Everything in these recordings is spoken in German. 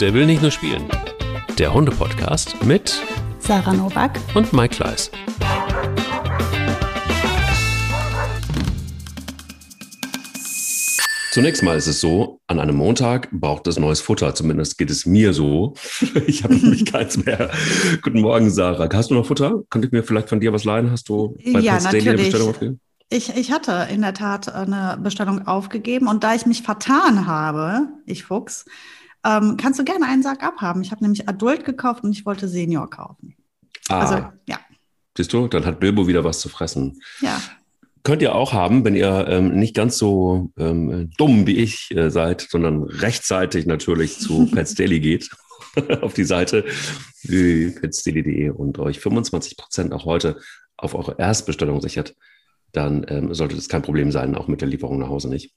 Der will nicht nur spielen. Der Hunde-Podcast mit Sarah Novak und Mike Kleiss. Zunächst mal ist es so, an einem Montag braucht es neues Futter. Zumindest geht es mir so. Ich habe nämlich keins mehr. Guten Morgen, Sarah. Hast du noch Futter? Könnte ich mir vielleicht von dir was leihen? Hast du bei ja, Daily eine Bestellung aufgegeben? Ich, ich hatte in der Tat eine Bestellung aufgegeben und da ich mich vertan habe, ich Fuchs, ähm, kannst du gerne einen Sack abhaben. Ich habe nämlich Adult gekauft und ich wollte Senior kaufen. Ah. Also, ja. Siehst du, dann hat Bilbo wieder was zu fressen. Ja. Könnt ihr auch haben, wenn ihr ähm, nicht ganz so ähm, dumm wie ich äh, seid, sondern rechtzeitig natürlich zu Pets Daily geht, auf die Seite petsdaily.de und euch 25 Prozent auch heute auf eure Erstbestellung sichert, dann ähm, sollte das kein Problem sein, auch mit der Lieferung nach Hause nicht.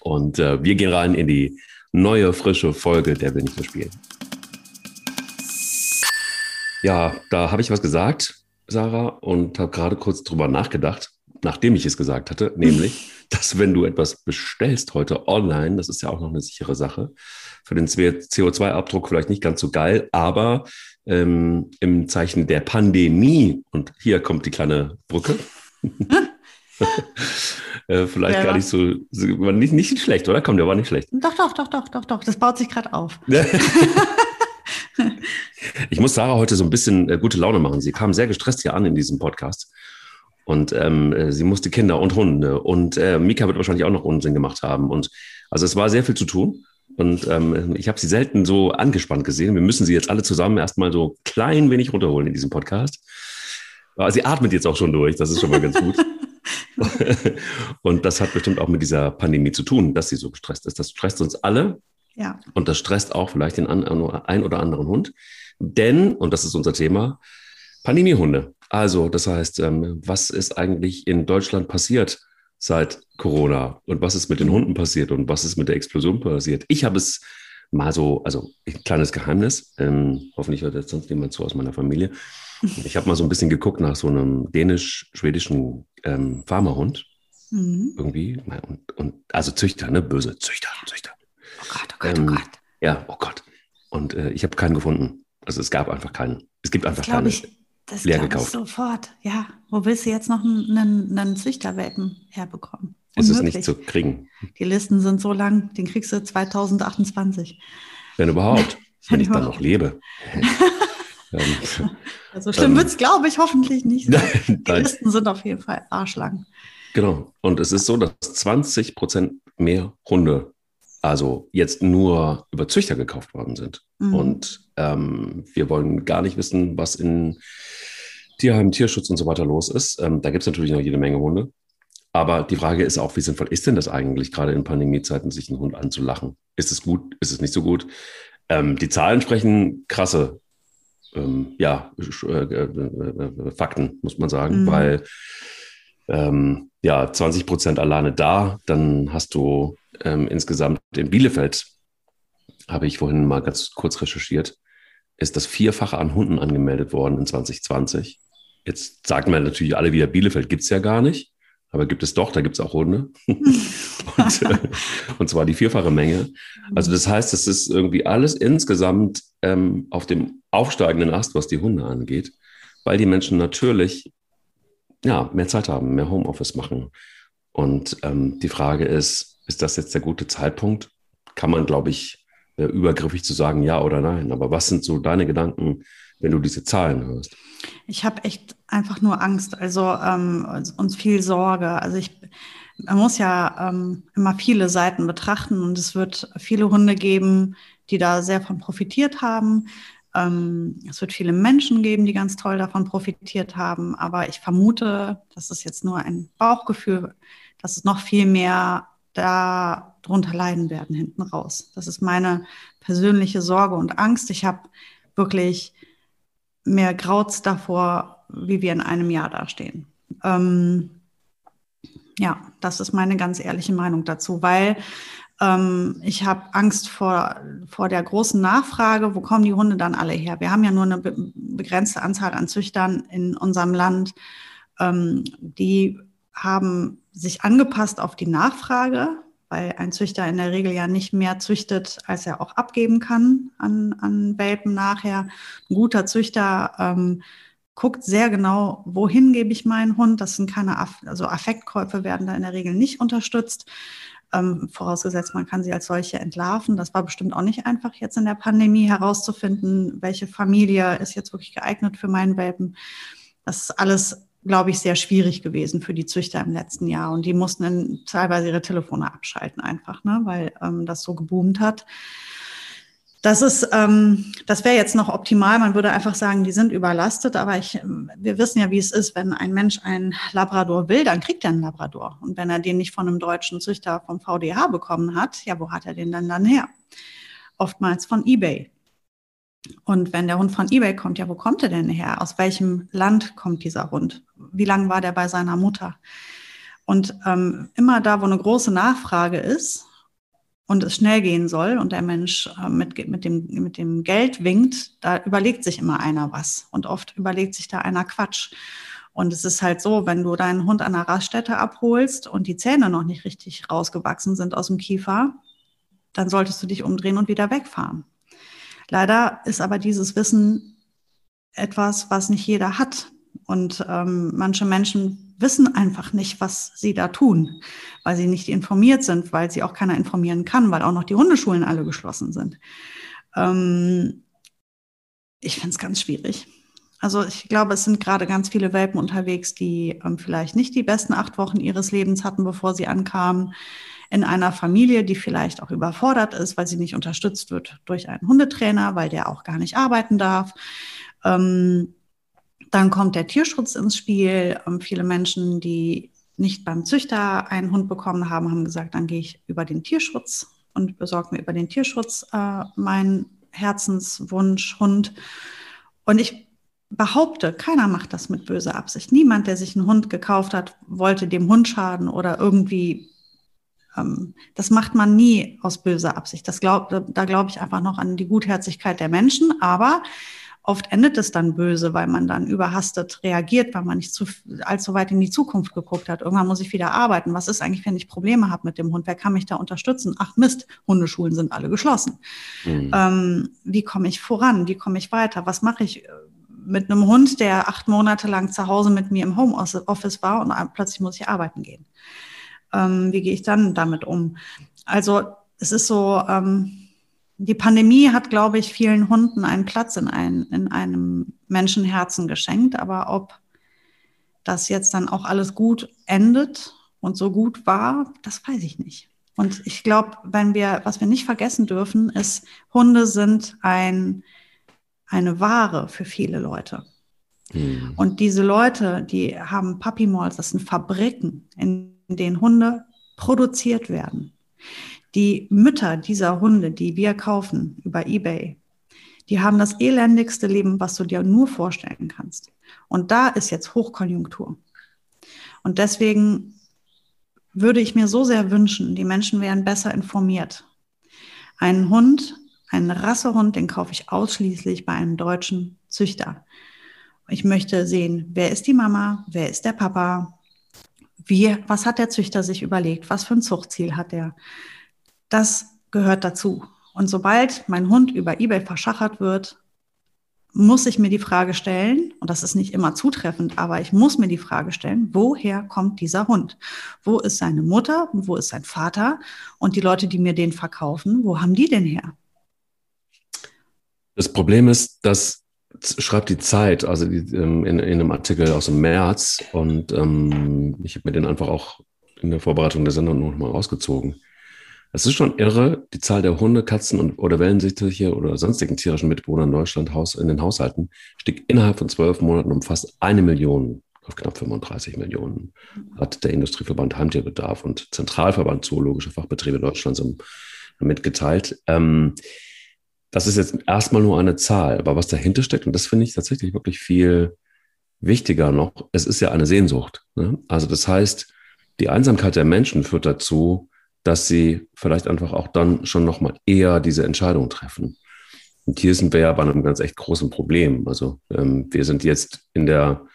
Und äh, wir gehen rein in die neue, frische Folge Der will nicht mehr spielen. Ja, da habe ich was gesagt, Sarah, und habe gerade kurz drüber nachgedacht, nachdem ich es gesagt hatte, nämlich, dass wenn du etwas bestellst heute online, das ist ja auch noch eine sichere Sache, für den CO2-Abdruck vielleicht nicht ganz so geil, aber ähm, im Zeichen der Pandemie, und hier kommt die kleine Brücke, äh, vielleicht ja, gar nicht so, so nicht, nicht schlecht, oder? Komm, der war nicht schlecht. Doch, doch, doch, doch, doch, doch. Das baut sich gerade auf. ich muss Sarah heute so ein bisschen äh, gute Laune machen. Sie kam sehr gestresst hier an in diesem Podcast. Und ähm, äh, sie musste Kinder und Hunde. Und äh, Mika wird wahrscheinlich auch noch Unsinn gemacht haben. Und also es war sehr viel zu tun. Und ähm, ich habe sie selten so angespannt gesehen. Wir müssen sie jetzt alle zusammen erstmal so klein wenig runterholen in diesem Podcast. Aber sie atmet jetzt auch schon durch, das ist schon mal ganz gut. und das hat bestimmt auch mit dieser Pandemie zu tun, dass sie so gestresst ist. Das stresst uns alle. Ja. Und das stresst auch vielleicht den ein oder anderen Hund. Denn, und das ist unser Thema, Pandemiehunde. Also, das heißt, ähm, was ist eigentlich in Deutschland passiert seit Corona? Und was ist mit den Hunden passiert? Und was ist mit der Explosion passiert? Ich habe es mal so, also ein kleines Geheimnis, ähm, hoffentlich hört jetzt sonst niemand zu aus meiner Familie. Ich habe mal so ein bisschen geguckt nach so einem dänisch-schwedischen ähm, Farmerhund. Mhm. Irgendwie. Und, und, also Züchter, ne? Böse Züchter, Züchter. Oh Gott, oh Gott, oh ähm, oh Gott. Ja, oh Gott. Und äh, ich habe keinen gefunden. Also es gab einfach keinen. Es gibt einfach keinen. Ich, das leer gekauft. Sofort. Ja. Wo willst du jetzt noch einen, einen Züchterwelpen herbekommen? Ist es nicht zu kriegen. Die Listen sind so lang, den kriegst du 2028. Wenn überhaupt. wenn ich dann noch lebe. Also schlimm ähm, wird es, glaube ich, hoffentlich nicht. Die Listen sind auf jeden Fall arschlang. Genau. Und es ist so, dass 20 Prozent mehr Hunde, also jetzt nur über Züchter gekauft worden sind. Mhm. Und ähm, wir wollen gar nicht wissen, was in Tierheim, Tierschutz und so weiter los ist. Ähm, da gibt es natürlich noch jede Menge Hunde. Aber die Frage ist auch, wie sinnvoll ist denn das eigentlich, gerade in Pandemiezeiten, sich einen Hund anzulachen? Ist es gut? Ist es nicht so gut? Ähm, die Zahlen sprechen krasse ähm, ja, äh, äh, äh, Fakten, muss man sagen, mhm. weil ähm, ja, 20 Prozent alleine da, dann hast du ähm, insgesamt in Bielefeld, habe ich vorhin mal ganz kurz recherchiert, ist das Vierfache an Hunden angemeldet worden in 2020. Jetzt sagt man natürlich alle wieder, Bielefeld gibt es ja gar nicht. Aber gibt es doch, da gibt es auch Hunde. und, äh, und, zwar die vierfache Menge. Also das heißt, es ist irgendwie alles insgesamt ähm, auf dem aufsteigenden Ast, was die Hunde angeht, weil die Menschen natürlich ja, mehr Zeit haben, mehr Homeoffice machen. Und ähm, die Frage ist, ist das jetzt der gute Zeitpunkt? Kann man, glaube ich, äh, übergriffig zu sagen, ja oder nein. Aber was sind so deine Gedanken, wenn du diese Zahlen hörst? Ich habe echt einfach nur Angst, also ähm, uns viel Sorge. Also ich, man muss ja ähm, immer viele Seiten betrachten und es wird viele Hunde geben, die da sehr von profitiert haben. Ähm, es wird viele Menschen geben, die ganz toll davon profitiert haben. Aber ich vermute, das ist jetzt nur ein Bauchgefühl, dass es noch viel mehr darunter leiden werden hinten raus. Das ist meine persönliche Sorge und Angst. Ich habe wirklich mehr Grauz davor, wie wir in einem Jahr dastehen. Ähm, ja, das ist meine ganz ehrliche Meinung dazu, weil ähm, ich habe Angst vor, vor der großen Nachfrage, wo kommen die Hunde dann alle her? Wir haben ja nur eine be begrenzte Anzahl an Züchtern in unserem Land. Ähm, die haben sich angepasst auf die Nachfrage, weil ein Züchter in der Regel ja nicht mehr züchtet, als er auch abgeben kann an, an Welpen nachher. Ein guter Züchter ähm, guckt sehr genau, wohin gebe ich meinen Hund. Das sind keine, Aff also Affektkäufe werden da in der Regel nicht unterstützt. Ähm, vorausgesetzt, man kann sie als solche entlarven. Das war bestimmt auch nicht einfach, jetzt in der Pandemie herauszufinden, welche Familie ist jetzt wirklich geeignet für meinen Welpen. Das ist alles, glaube ich, sehr schwierig gewesen für die Züchter im letzten Jahr. Und die mussten dann teilweise ihre Telefone abschalten einfach, ne, weil ähm, das so geboomt hat. Das ist, ähm, das wäre jetzt noch optimal. Man würde einfach sagen, die sind überlastet. Aber ich, wir wissen ja, wie es ist, wenn ein Mensch einen Labrador will, dann kriegt er einen Labrador. Und wenn er den nicht von einem deutschen Züchter vom VDH bekommen hat, ja, wo hat er den denn dann her? Oftmals von eBay. Und wenn der Hund von eBay kommt, ja, wo kommt er denn her? Aus welchem Land kommt dieser Hund? Wie lange war der bei seiner Mutter? Und ähm, immer da, wo eine große Nachfrage ist, und es schnell gehen soll und der Mensch äh, mit, mit, dem, mit dem Geld winkt, da überlegt sich immer einer was. Und oft überlegt sich da einer Quatsch. Und es ist halt so, wenn du deinen Hund an der Raststätte abholst und die Zähne noch nicht richtig rausgewachsen sind aus dem Kiefer, dann solltest du dich umdrehen und wieder wegfahren. Leider ist aber dieses Wissen etwas, was nicht jeder hat. Und ähm, manche Menschen wissen einfach nicht, was sie da tun, weil sie nicht informiert sind, weil sie auch keiner informieren kann, weil auch noch die Hundeschulen alle geschlossen sind. Ähm, ich finde es ganz schwierig. Also ich glaube, es sind gerade ganz viele Welpen unterwegs, die ähm, vielleicht nicht die besten acht Wochen ihres Lebens hatten, bevor sie ankamen. In einer Familie, die vielleicht auch überfordert ist, weil sie nicht unterstützt wird durch einen Hundetrainer, weil der auch gar nicht arbeiten darf. Ähm, dann kommt der Tierschutz ins Spiel. Ähm, viele Menschen, die nicht beim Züchter einen Hund bekommen haben, haben gesagt, dann gehe ich über den Tierschutz und besorge mir über den Tierschutz äh, meinen Herzenswunsch Hund. Und ich behaupte, keiner macht das mit böser Absicht. Niemand, der sich einen Hund gekauft hat, wollte dem Hund schaden oder irgendwie. Ähm, das macht man nie aus böser Absicht. Das glaub, da glaube ich einfach noch an die Gutherzigkeit der Menschen. Aber Oft endet es dann böse, weil man dann überhastet reagiert, weil man nicht zu, allzu weit in die Zukunft geguckt hat. Irgendwann muss ich wieder arbeiten. Was ist eigentlich, wenn ich Probleme habe mit dem Hund? Wer kann mich da unterstützen? Ach Mist, Hundeschulen sind alle geschlossen. Mhm. Ähm, wie komme ich voran? Wie komme ich weiter? Was mache ich äh, mit einem Hund, der acht Monate lang zu Hause mit mir im Homeoffice war und plötzlich muss ich arbeiten gehen? Ähm, wie gehe ich dann damit um? Also es ist so, ähm, die Pandemie hat, glaube ich, vielen Hunden einen Platz in, ein, in einem Menschenherzen geschenkt. Aber ob das jetzt dann auch alles gut endet und so gut war, das weiß ich nicht. Und ich glaube, wenn wir, was wir nicht vergessen dürfen, ist, Hunde sind ein, eine Ware für viele Leute. Mhm. Und diese Leute, die haben Puppy Malls, das sind Fabriken, in denen Hunde produziert werden. Die Mütter dieser Hunde, die wir kaufen über eBay, die haben das elendigste Leben, was du dir nur vorstellen kannst. Und da ist jetzt Hochkonjunktur. Und deswegen würde ich mir so sehr wünschen, die Menschen wären besser informiert. Einen Hund, einen Rassehund, den kaufe ich ausschließlich bei einem deutschen Züchter. Ich möchte sehen, wer ist die Mama, wer ist der Papa, wie, was hat der Züchter sich überlegt, was für ein Zuchtziel hat er. Das gehört dazu. Und sobald mein Hund über eBay verschachert wird, muss ich mir die Frage stellen, und das ist nicht immer zutreffend, aber ich muss mir die Frage stellen, woher kommt dieser Hund? Wo ist seine Mutter wo ist sein Vater? Und die Leute, die mir den verkaufen, wo haben die denn her? Das Problem ist, dass schreibt die Zeit, also die, ähm, in, in, einem Artikel aus dem März, und ähm, ich habe mir den einfach auch in der Vorbereitung der Sendung nochmal rausgezogen. Es ist schon irre, die Zahl der Hunde, Katzen und, oder Wellensittiche oder sonstigen tierischen Mitbewohner in Deutschland Haus, in den Haushalten stieg innerhalb von zwölf Monaten um fast eine Million auf knapp 35 Millionen, hat der Industrieverband Heimtierbedarf und Zentralverband Zoologische Fachbetriebe Deutschlands mitgeteilt. Ähm, das ist jetzt erstmal nur eine Zahl, aber was dahinter steckt, und das finde ich tatsächlich wirklich viel wichtiger noch, es ist ja eine Sehnsucht. Ne? Also das heißt, die Einsamkeit der Menschen führt dazu, dass sie vielleicht einfach auch dann schon nochmal eher diese Entscheidung treffen. Und hier sind wir ja bei einem ganz echt großen Problem. Also ähm, wir sind jetzt in der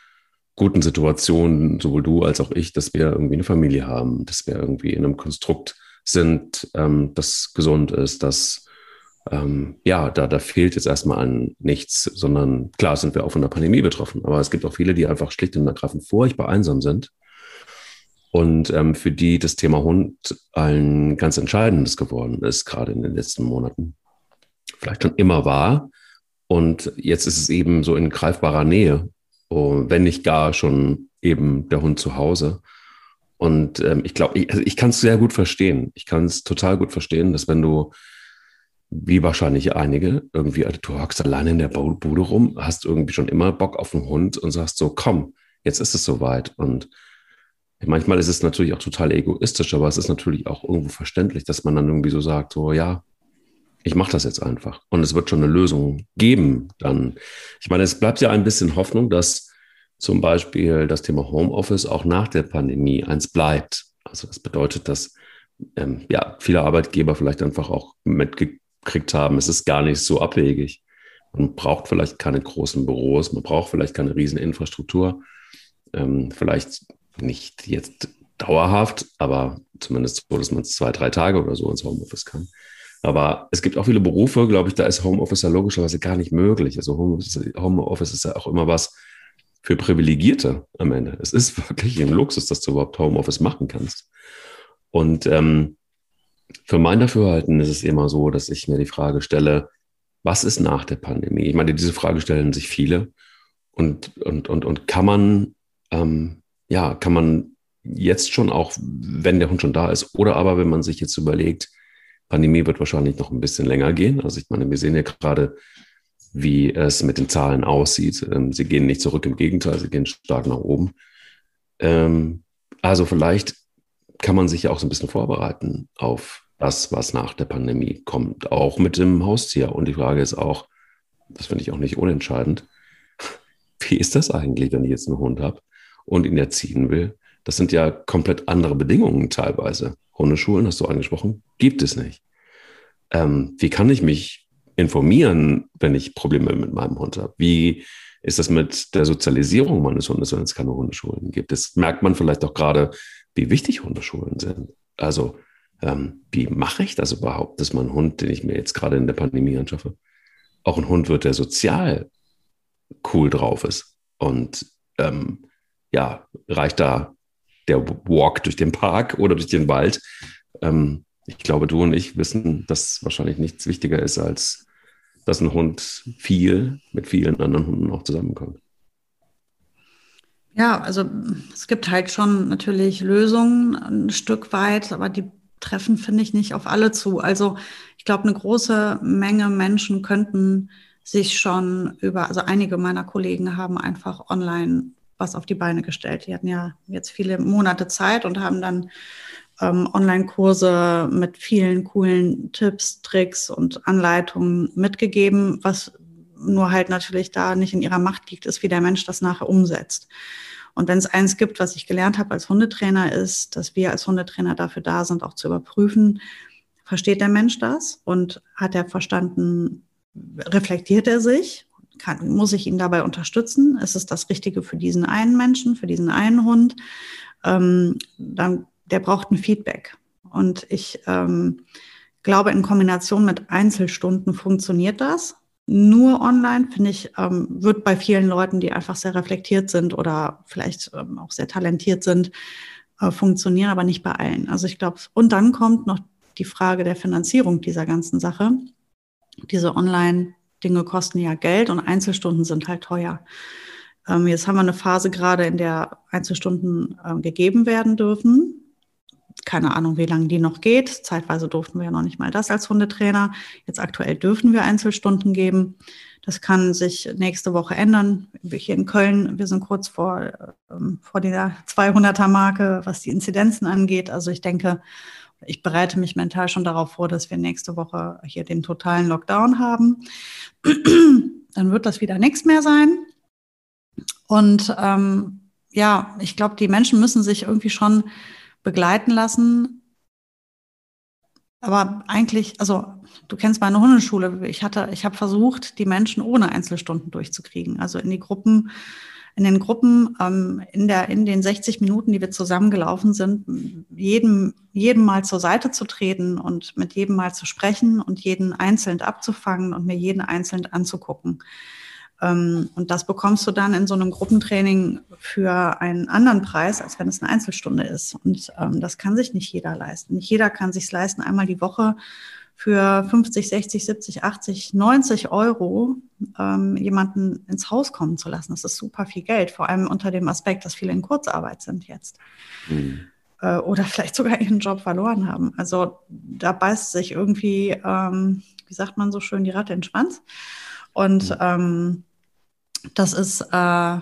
guten Situation, sowohl du als auch ich, dass wir irgendwie eine Familie haben, dass wir irgendwie in einem Konstrukt sind, ähm, das gesund ist, dass ähm, ja, da, da fehlt jetzt erstmal an nichts, sondern klar sind wir auch von der Pandemie betroffen, aber es gibt auch viele, die einfach schlicht und ergreifend furchtbar einsam sind und ähm, für die das Thema Hund ein ganz entscheidendes geworden ist, gerade in den letzten Monaten. Vielleicht schon immer war. Und jetzt ist es eben so in greifbarer Nähe, oh, wenn nicht gar schon eben der Hund zu Hause. Und ähm, ich glaube, ich, also ich kann es sehr gut verstehen. Ich kann es total gut verstehen, dass wenn du, wie wahrscheinlich einige, irgendwie, also du hockst alleine in der Bude rum, hast irgendwie schon immer Bock auf einen Hund und sagst so, komm, jetzt ist es soweit. Und Manchmal ist es natürlich auch total egoistisch, aber es ist natürlich auch irgendwo verständlich, dass man dann irgendwie so sagt, so ja, ich mache das jetzt einfach. Und es wird schon eine Lösung geben dann. Ich meine, es bleibt ja ein bisschen Hoffnung, dass zum Beispiel das Thema Homeoffice auch nach der Pandemie eins bleibt. Also das bedeutet, dass ähm, ja, viele Arbeitgeber vielleicht einfach auch mitgekriegt haben, es ist gar nicht so abwegig. Man braucht vielleicht keine großen Büros, man braucht vielleicht keine riesen Infrastruktur. Ähm, vielleicht nicht jetzt dauerhaft, aber zumindest so, dass man zwei, drei Tage oder so ins Homeoffice kann. Aber es gibt auch viele Berufe, glaube ich, da ist Homeoffice ja logischerweise gar nicht möglich. Also Homeoffice, Homeoffice ist ja auch immer was für Privilegierte am Ende. Es ist wirklich ein Luxus, dass du überhaupt Homeoffice machen kannst. Und ähm, für mein Dafürhalten ist es immer so, dass ich mir die Frage stelle, was ist nach der Pandemie? Ich meine, diese Frage stellen sich viele. Und, und, und, und kann man ähm, ja, kann man jetzt schon auch, wenn der Hund schon da ist, oder aber wenn man sich jetzt überlegt, Pandemie wird wahrscheinlich noch ein bisschen länger gehen. Also ich meine, wir sehen ja gerade, wie es mit den Zahlen aussieht. Ähm, sie gehen nicht zurück, im Gegenteil, sie gehen stark nach oben. Ähm, also vielleicht kann man sich ja auch so ein bisschen vorbereiten auf das, was nach der Pandemie kommt, auch mit dem Haustier. Und die Frage ist auch, das finde ich auch nicht unentscheidend, wie ist das eigentlich, wenn ich jetzt einen Hund habe? und ihn erziehen will, das sind ja komplett andere Bedingungen teilweise. Hundeschulen, hast du angesprochen, gibt es nicht. Ähm, wie kann ich mich informieren, wenn ich Probleme mit meinem Hund habe? Wie ist das mit der Sozialisierung meines Hundes, wenn es keine Hundeschulen gibt? Das merkt man vielleicht auch gerade, wie wichtig Hundeschulen sind. Also, ähm, wie mache ich das überhaupt, dass mein Hund, den ich mir jetzt gerade in der Pandemie anschaffe, auch ein Hund wird, der sozial cool drauf ist und ähm, ja, reicht da der Walk durch den Park oder durch den Wald. Ähm, ich glaube, du und ich wissen, dass wahrscheinlich nichts wichtiger ist, als dass ein Hund viel mit vielen anderen Hunden auch zusammenkommt. Ja, also es gibt halt schon natürlich Lösungen ein Stück weit, aber die treffen, finde ich, nicht auf alle zu. Also ich glaube, eine große Menge Menschen könnten sich schon über, also einige meiner Kollegen haben einfach online was auf die Beine gestellt. Die hatten ja jetzt viele Monate Zeit und haben dann ähm, Online-Kurse mit vielen coolen Tipps, Tricks und Anleitungen mitgegeben, was nur halt natürlich da nicht in ihrer Macht liegt, ist, wie der Mensch das nachher umsetzt. Und wenn es eins gibt, was ich gelernt habe als Hundetrainer, ist, dass wir als Hundetrainer dafür da sind, auch zu überprüfen, versteht der Mensch das und hat er verstanden, reflektiert er sich kann, muss ich ihn dabei unterstützen? Ist es das Richtige für diesen einen Menschen, für diesen einen Hund? Ähm, dann, der braucht ein Feedback. Und ich ähm, glaube, in Kombination mit Einzelstunden funktioniert das. Nur online, finde ich, ähm, wird bei vielen Leuten, die einfach sehr reflektiert sind oder vielleicht ähm, auch sehr talentiert sind, äh, funktionieren, aber nicht bei allen. Also ich glaube, und dann kommt noch die Frage der Finanzierung dieser ganzen Sache. Diese Online- Dinge kosten ja Geld und Einzelstunden sind halt teuer. Ähm, jetzt haben wir eine Phase gerade, in der Einzelstunden äh, gegeben werden dürfen. Keine Ahnung, wie lange die noch geht. Zeitweise durften wir ja noch nicht mal das als Hundetrainer. Jetzt aktuell dürfen wir Einzelstunden geben. Das kann sich nächste Woche ändern. Hier in Köln, wir sind kurz vor, ähm, vor der 200er Marke, was die Inzidenzen angeht. Also ich denke, ich bereite mich mental schon darauf vor, dass wir nächste Woche hier den totalen Lockdown haben. Dann wird das wieder nichts mehr sein. Und ähm, ja, ich glaube, die Menschen müssen sich irgendwie schon begleiten lassen. Aber eigentlich, also du kennst meine Hundeschule. Ich hatte, ich habe versucht, die Menschen ohne Einzelstunden durchzukriegen, also in die Gruppen in den Gruppen, ähm, in, der, in den 60 Minuten, die wir zusammengelaufen sind, jedem, jedem mal zur Seite zu treten und mit jedem mal zu sprechen und jeden einzeln abzufangen und mir jeden einzeln anzugucken. Ähm, und das bekommst du dann in so einem Gruppentraining für einen anderen Preis, als wenn es eine Einzelstunde ist. Und ähm, das kann sich nicht jeder leisten. Nicht jeder kann sich leisten, einmal die Woche für 50, 60, 70, 80, 90 Euro ähm, jemanden ins Haus kommen zu lassen. Das ist super viel Geld, vor allem unter dem Aspekt, dass viele in Kurzarbeit sind jetzt. Mhm. Äh, oder vielleicht sogar ihren Job verloren haben. Also da beißt sich irgendwie, ähm, wie sagt man so schön, die Ratte in den Schwanz. Und ähm, das ist äh,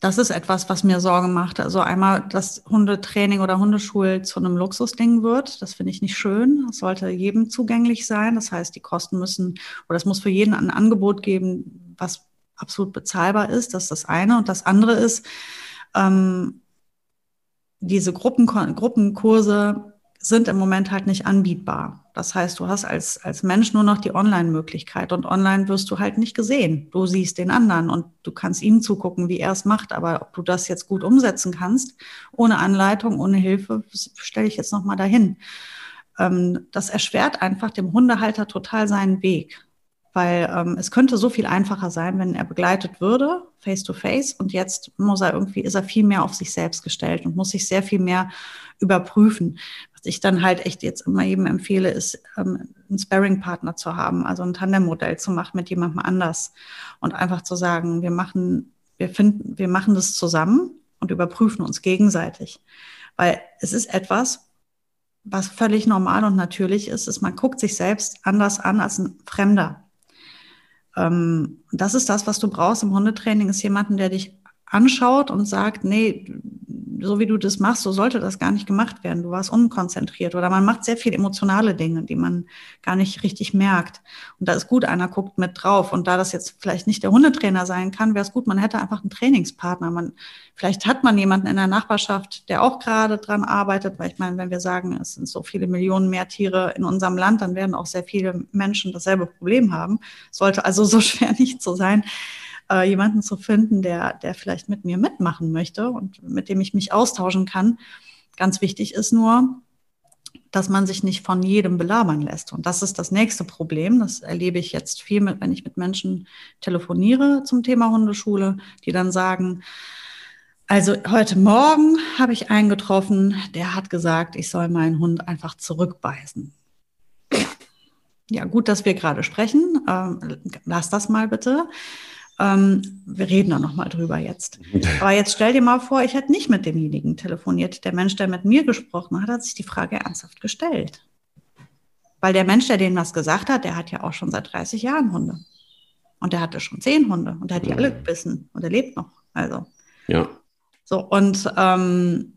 das ist etwas, was mir Sorge macht. Also einmal, dass Hundetraining oder Hundeschul zu einem Luxusding wird. Das finde ich nicht schön. Das sollte jedem zugänglich sein. Das heißt, die Kosten müssen, oder es muss für jeden ein Angebot geben, was absolut bezahlbar ist. Das ist das eine. Und das andere ist, ähm, diese Gruppen, Gruppenkurse sind im Moment halt nicht anbietbar. Das heißt, du hast als, als Mensch nur noch die Online-Möglichkeit und online wirst du halt nicht gesehen. Du siehst den anderen und du kannst ihm zugucken, wie er es macht. Aber ob du das jetzt gut umsetzen kannst, ohne Anleitung, ohne Hilfe, stelle ich jetzt nochmal dahin. Ähm, das erschwert einfach dem Hundehalter total seinen Weg. Weil ähm, es könnte so viel einfacher sein, wenn er begleitet würde, face to face. Und jetzt muss er irgendwie, ist er viel mehr auf sich selbst gestellt und muss sich sehr viel mehr überprüfen. Was ich dann halt echt jetzt immer jedem empfehle, ist, ähm, einen Sparring-Partner zu haben, also ein Tandem-Modell zu machen mit jemandem anders und einfach zu sagen, wir machen, wir finden, wir machen das zusammen und überprüfen uns gegenseitig. Weil es ist etwas, was völlig normal und natürlich ist, ist, man guckt sich selbst anders an als ein Fremder. Ähm, das ist das, was du brauchst im Hundetraining, ist jemanden, der dich anschaut und sagt, nee, so wie du das machst, so sollte das gar nicht gemacht werden. Du warst unkonzentriert oder man macht sehr viel emotionale Dinge, die man gar nicht richtig merkt. Und da ist gut, einer guckt mit drauf. Und da das jetzt vielleicht nicht der Hundetrainer sein kann, wäre es gut, man hätte einfach einen Trainingspartner. Man, vielleicht hat man jemanden in der Nachbarschaft, der auch gerade dran arbeitet, weil ich meine, wenn wir sagen, es sind so viele Millionen mehr Tiere in unserem Land, dann werden auch sehr viele Menschen dasselbe Problem haben. Sollte also so schwer nicht so sein äh, jemanden zu finden, der, der vielleicht mit mir mitmachen möchte und mit dem ich mich austauschen kann. Ganz wichtig ist nur, dass man sich nicht von jedem belabern lässt. Und das ist das nächste Problem. Das erlebe ich jetzt viel, mit, wenn ich mit Menschen telefoniere zum Thema Hundeschule, die dann sagen, also heute Morgen habe ich einen getroffen, der hat gesagt, ich soll meinen Hund einfach zurückbeißen. Ja, gut, dass wir gerade sprechen. Ähm, lass das mal bitte. Ähm, wir reden da nochmal drüber jetzt. Aber jetzt stell dir mal vor, ich hätte nicht mit demjenigen telefoniert. Der Mensch, der mit mir gesprochen hat, hat sich die Frage ernsthaft gestellt. Weil der Mensch, der denen was gesagt hat, der hat ja auch schon seit 30 Jahren Hunde. Und der hatte schon zehn Hunde und der hat die alle gebissen und er lebt noch. Also. Ja. So, und ähm,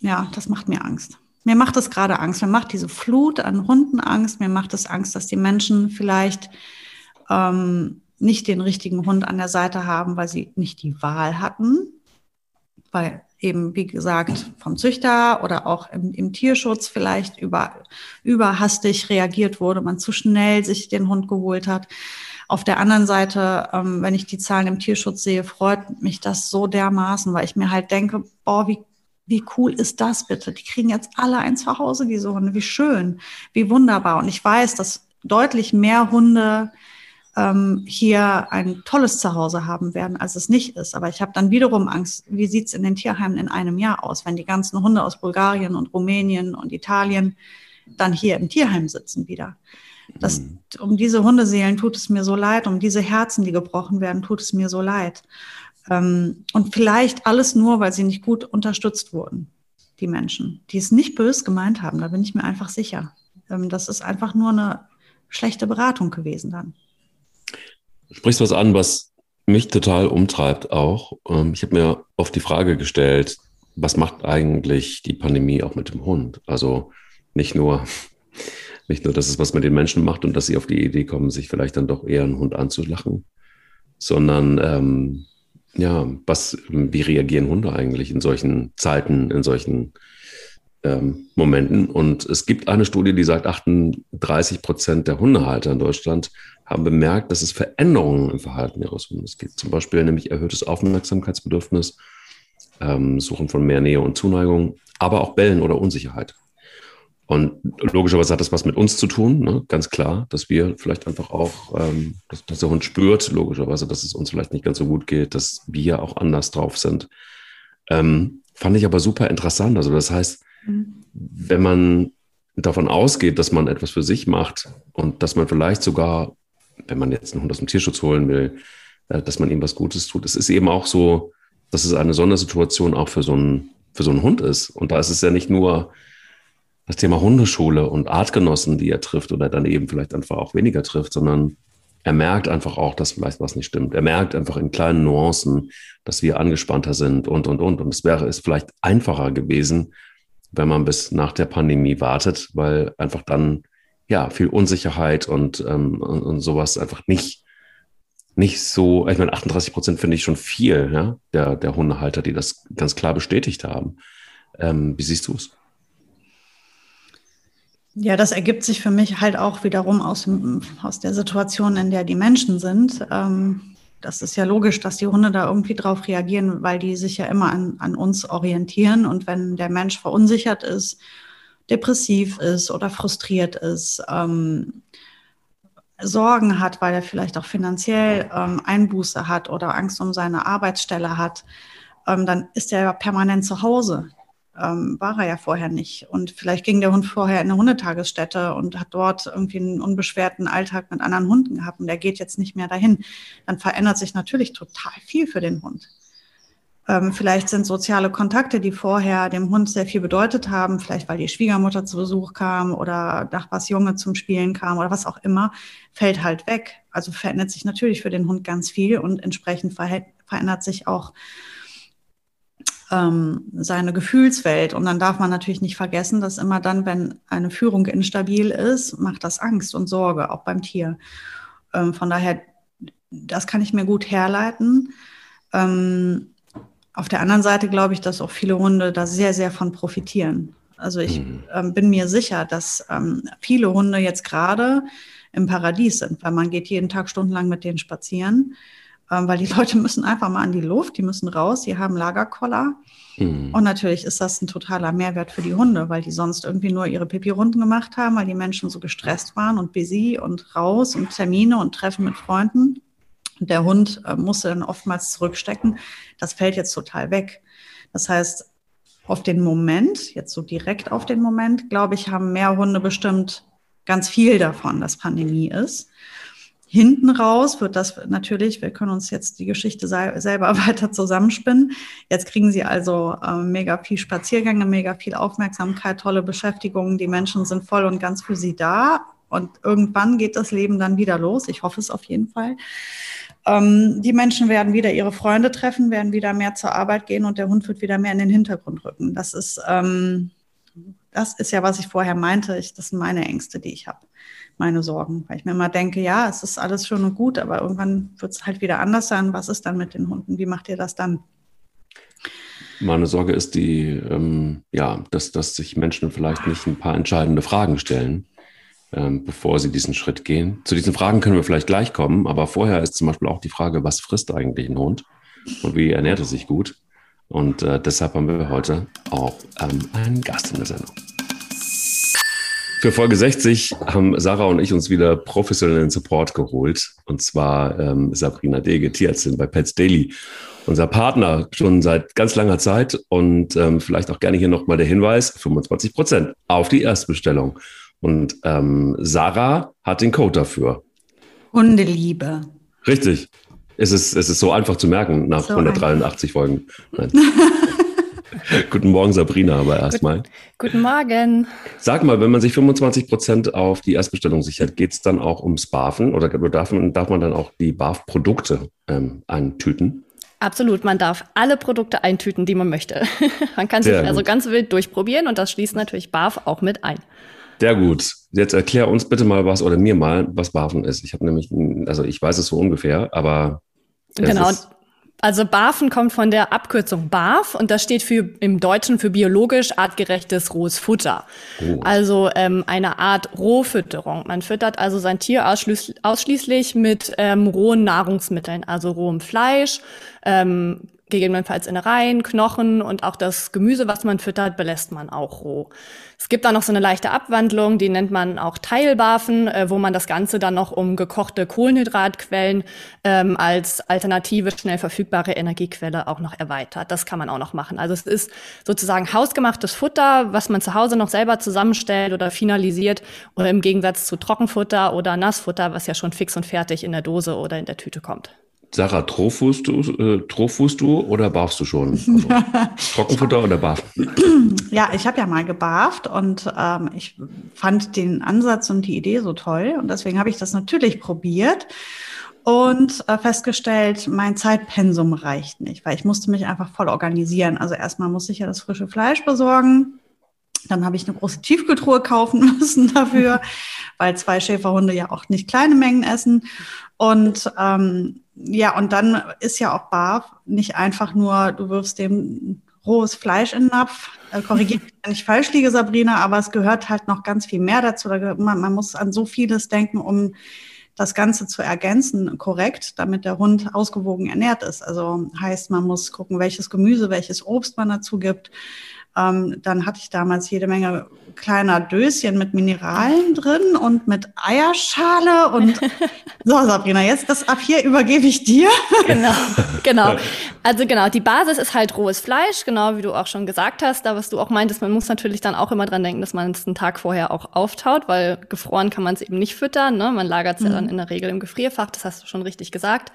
ja, das macht mir Angst. Mir macht es gerade Angst. Mir macht diese Flut an Hunden Angst. Mir macht es Angst, dass die Menschen vielleicht ähm, nicht den richtigen Hund an der Seite haben, weil sie nicht die Wahl hatten, weil eben, wie gesagt, vom Züchter oder auch im, im Tierschutz vielleicht über, überhastig reagiert wurde, man zu schnell sich den Hund geholt hat. Auf der anderen Seite, ähm, wenn ich die Zahlen im Tierschutz sehe, freut mich das so dermaßen, weil ich mir halt denke, boah, wie, wie cool ist das bitte? Die kriegen jetzt alle ein Zuhause, diese Hunde. Wie schön, wie wunderbar. Und ich weiß, dass deutlich mehr Hunde ähm, hier ein tolles Zuhause haben werden, als es nicht ist. Aber ich habe dann wiederum Angst, wie sieht es in den Tierheimen in einem Jahr aus, wenn die ganzen Hunde aus Bulgarien und Rumänien und Italien dann hier im Tierheim sitzen wieder. Das, mhm. um diese Hundeseelen tut es mir so leid, um diese Herzen, die gebrochen werden, tut es mir so leid. Ähm, und vielleicht alles nur, weil sie nicht gut unterstützt wurden, die Menschen, die es nicht bös gemeint haben, da bin ich mir einfach sicher. Ähm, das ist einfach nur eine schlechte Beratung gewesen dann. Du sprichst was an, was mich total umtreibt auch. Ähm, ich habe mir oft die Frage gestellt, was macht eigentlich die Pandemie auch mit dem Hund? Also nicht nur, nicht nur, dass es was mit den Menschen macht und dass sie auf die Idee kommen, sich vielleicht dann doch eher einen Hund anzulachen, sondern ähm, ja, was, wie reagieren Hunde eigentlich in solchen Zeiten, in solchen ähm, Momenten? Und es gibt eine Studie, die sagt, 38 Prozent der Hundehalter in Deutschland haben bemerkt, dass es Veränderungen im Verhalten ihres Hundes gibt. Zum Beispiel nämlich erhöhtes Aufmerksamkeitsbedürfnis, ähm, Suchen von mehr Nähe und Zuneigung, aber auch Bellen oder Unsicherheit. Und logischerweise hat das was mit uns zu tun, ne? ganz klar, dass wir vielleicht einfach auch, ähm, dass, dass, der Hund spürt, logischerweise, dass es uns vielleicht nicht ganz so gut geht, dass wir auch anders drauf sind. Ähm, fand ich aber super interessant. Also das heißt, mhm. wenn man davon ausgeht, dass man etwas für sich macht und dass man vielleicht sogar, wenn man jetzt einen Hund aus dem Tierschutz holen will, äh, dass man ihm was Gutes tut. Es ist eben auch so, dass es eine Sondersituation auch für so einen, für so einen Hund ist. Und da ist es ja nicht nur, das Thema Hundeschule und Artgenossen, die er trifft oder dann eben vielleicht einfach auch weniger trifft, sondern er merkt einfach auch, dass vielleicht was nicht stimmt. Er merkt einfach in kleinen Nuancen, dass wir angespannter sind und, und, und. Und es wäre es vielleicht einfacher gewesen, wenn man bis nach der Pandemie wartet, weil einfach dann ja viel Unsicherheit und, ähm, und, und sowas einfach nicht, nicht so, ich meine, 38 Prozent finde ich schon viel, ja, der, der Hundehalter, die das ganz klar bestätigt haben. Ähm, wie siehst du es? Ja, das ergibt sich für mich halt auch wiederum aus, aus der Situation, in der die Menschen sind. Ähm, das ist ja logisch, dass die Hunde da irgendwie drauf reagieren, weil die sich ja immer an, an uns orientieren. Und wenn der Mensch verunsichert ist, depressiv ist oder frustriert ist, ähm, Sorgen hat, weil er vielleicht auch finanziell ähm, Einbuße hat oder Angst um seine Arbeitsstelle hat, ähm, dann ist er ja permanent zu Hause ähm, war er ja vorher nicht. Und vielleicht ging der Hund vorher in eine Hundetagesstätte und hat dort irgendwie einen unbeschwerten Alltag mit anderen Hunden gehabt und der geht jetzt nicht mehr dahin. Dann verändert sich natürlich total viel für den Hund. Ähm, vielleicht sind soziale Kontakte, die vorher dem Hund sehr viel bedeutet haben, vielleicht weil die Schwiegermutter zu Besuch kam oder Nachbarsjunge zum Spielen kam oder was auch immer, fällt halt weg. Also verändert sich natürlich für den Hund ganz viel und entsprechend verändert sich auch ähm, seine Gefühlswelt. Und dann darf man natürlich nicht vergessen, dass immer dann, wenn eine Führung instabil ist, macht das Angst und Sorge, auch beim Tier. Ähm, von daher, das kann ich mir gut herleiten. Ähm, auf der anderen Seite glaube ich, dass auch viele Hunde da sehr, sehr von profitieren. Also ich mhm. ähm, bin mir sicher, dass ähm, viele Hunde jetzt gerade im Paradies sind, weil man geht jeden Tag stundenlang mit denen spazieren. Ähm, weil die Leute müssen einfach mal an die Luft, die müssen raus, die haben Lagerkoller. Mhm. Und natürlich ist das ein totaler Mehrwert für die Hunde, weil die sonst irgendwie nur ihre Pipi-Runden gemacht haben, weil die Menschen so gestresst waren und busy und raus und Termine und Treffen mit Freunden. Der Hund äh, musste dann oftmals zurückstecken. Das fällt jetzt total weg. Das heißt, auf den Moment, jetzt so direkt auf den Moment, glaube ich, haben mehr Hunde bestimmt ganz viel davon, dass Pandemie ist. Hinten raus wird das natürlich, wir können uns jetzt die Geschichte selber weiter zusammenspinnen. Jetzt kriegen Sie also äh, mega viel Spaziergänge, mega viel Aufmerksamkeit, tolle Beschäftigungen. Die Menschen sind voll und ganz für Sie da. Und irgendwann geht das Leben dann wieder los. Ich hoffe es auf jeden Fall. Ähm, die Menschen werden wieder ihre Freunde treffen, werden wieder mehr zur Arbeit gehen und der Hund wird wieder mehr in den Hintergrund rücken. Das ist, ähm, das ist ja, was ich vorher meinte. Ich, das sind meine Ängste, die ich habe meine Sorgen, weil ich mir immer denke, ja, es ist alles schön und gut, aber irgendwann wird es halt wieder anders sein. Was ist dann mit den Hunden? Wie macht ihr das dann? Meine Sorge ist die, ähm, ja, dass, dass sich Menschen vielleicht nicht ein paar entscheidende Fragen stellen, ähm, bevor sie diesen Schritt gehen. Zu diesen Fragen können wir vielleicht gleich kommen, aber vorher ist zum Beispiel auch die Frage, was frisst eigentlich ein Hund und wie ernährt er sich gut? Und äh, deshalb haben wir heute auch ähm, einen Gast in der Sendung. Für Folge 60 haben Sarah und ich uns wieder professionellen Support geholt. Und zwar ähm, Sabrina Dege, Tierärztin bei Pets Daily. Unser Partner schon seit ganz langer Zeit. Und ähm, vielleicht auch gerne hier nochmal der Hinweis, 25 Prozent auf die Erstbestellung. Und ähm, Sarah hat den Code dafür. Hundeliebe. Richtig. Es ist, es ist so einfach zu merken nach so 183 einfach. Folgen. Nein. Guten Morgen, Sabrina, aber erstmal. Guten Morgen. Sag mal, wenn man sich 25 Prozent auf die Erstbestellung sichert, geht es dann auch ums BAFen oder darf man, darf man dann auch die BAF-Produkte ähm, eintüten? Absolut, man darf alle Produkte eintüten, die man möchte. man kann sich Sehr also ganz wild durchprobieren und das schließt natürlich BAF auch mit ein. Sehr gut. Jetzt erklär uns bitte mal was oder mir mal, was BAFen ist. Ich habe nämlich, also ich weiß es so ungefähr, aber genau. Also BAFen kommt von der Abkürzung BAF und das steht für im Deutschen für biologisch artgerechtes rohes Futter. Oh. Also ähm, eine Art Rohfütterung. Man füttert also sein Tier ausschließ ausschließlich mit ähm, rohen Nahrungsmitteln, also rohem Fleisch, ähm, gegebenenfalls Innereien, Knochen und auch das Gemüse, was man füttert, belässt man auch roh. Es gibt da noch so eine leichte Abwandlung, die nennt man auch Teilbarfen, äh, wo man das Ganze dann noch um gekochte Kohlenhydratquellen ähm, als alternative, schnell verfügbare Energiequelle auch noch erweitert. Das kann man auch noch machen. Also es ist sozusagen hausgemachtes Futter, was man zu Hause noch selber zusammenstellt oder finalisiert oder im Gegensatz zu Trockenfutter oder Nassfutter, was ja schon fix und fertig in der Dose oder in der Tüte kommt. Sarah, trofust du, äh, trofust du oder barfst du schon? Also, Trockenfutter oder barf? Ja, ich habe ja mal gebarft und ähm, ich fand den Ansatz und die Idee so toll und deswegen habe ich das natürlich probiert und äh, festgestellt, mein Zeitpensum reicht nicht, weil ich musste mich einfach voll organisieren. Also erstmal musste ich ja das frische Fleisch besorgen, dann habe ich eine große Tiefkühltruhe kaufen müssen dafür, weil zwei Schäferhunde ja auch nicht kleine Mengen essen. Und ähm, ja, und dann ist ja auch Barf nicht einfach nur, du wirfst dem rohes Fleisch in den Napf. Äh, Korrigiert, wenn ich falsch liege, Sabrina, aber es gehört halt noch ganz viel mehr dazu. Man, man muss an so vieles denken, um das Ganze zu ergänzen, korrekt, damit der Hund ausgewogen ernährt ist. Also heißt, man muss gucken, welches Gemüse, welches Obst man dazu gibt. Ähm, dann hatte ich damals jede Menge kleiner Döschen mit Mineralen drin und mit Eierschale und so Sabrina, jetzt das ab hier übergebe ich dir. Genau, genau. Also genau, die Basis ist halt rohes Fleisch, genau wie du auch schon gesagt hast. Da was du auch meintest, man muss natürlich dann auch immer dran denken, dass man es einen Tag vorher auch auftaut, weil gefroren kann man es eben nicht füttern. Ne? Man lagert es mhm. ja dann in der Regel im Gefrierfach. Das hast du schon richtig gesagt.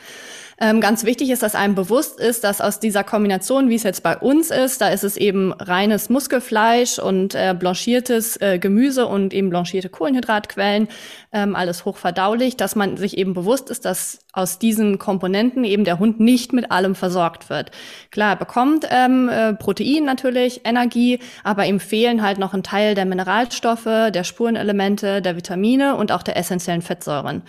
Ähm, ganz wichtig ist, dass einem bewusst ist, dass aus dieser Kombination, wie es jetzt bei uns ist, da ist es eben reines Muskelfleisch und äh, blanchiertes äh, Gemüse und eben blanchierte Kohlenhydratquellen, ähm, alles hochverdaulich, dass man sich eben bewusst ist, dass aus diesen Komponenten eben der Hund nicht mit allem versorgt wird. Klar, er bekommt ähm, äh, Protein natürlich, Energie, aber ihm fehlen halt noch ein Teil der Mineralstoffe, der Spurenelemente, der Vitamine und auch der essentiellen Fettsäuren.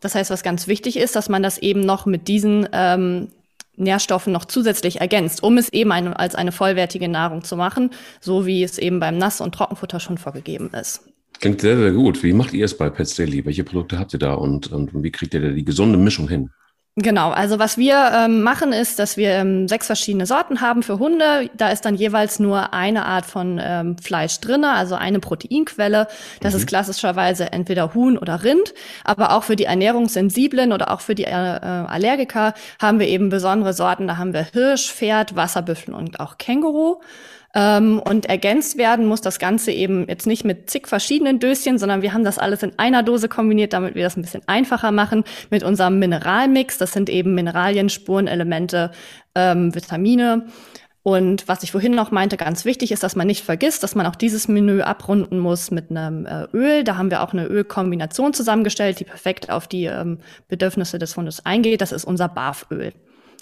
Das heißt, was ganz wichtig ist, dass man das eben noch mit diesen ähm, Nährstoffen noch zusätzlich ergänzt, um es eben eine, als eine vollwertige Nahrung zu machen, so wie es eben beim Nass- und Trockenfutter schon vorgegeben ist. Klingt sehr, sehr gut. Wie macht ihr es bei Pets Daily? Welche Produkte habt ihr da und, und wie kriegt ihr da die gesunde Mischung hin? Genau, also was wir ähm, machen ist, dass wir ähm, sechs verschiedene Sorten haben für Hunde. Da ist dann jeweils nur eine Art von ähm, Fleisch drinne, also eine Proteinquelle. Das mhm. ist klassischerweise entweder Huhn oder Rind. Aber auch für die Ernährungssensiblen oder auch für die äh, Allergiker haben wir eben besondere Sorten. Da haben wir Hirsch, Pferd, Wasserbüffel und auch Känguru. Ähm, und ergänzt werden muss das Ganze eben jetzt nicht mit zig verschiedenen Döschen, sondern wir haben das alles in einer Dose kombiniert, damit wir das ein bisschen einfacher machen mit unserem Mineralmix. Das sind eben Mineralien, Spurenelemente, ähm, Vitamine. Und was ich vorhin noch meinte, ganz wichtig ist, dass man nicht vergisst, dass man auch dieses Menü abrunden muss mit einem äh, Öl. Da haben wir auch eine Ölkombination zusammengestellt, die perfekt auf die ähm, Bedürfnisse des Hundes eingeht. Das ist unser Barföl.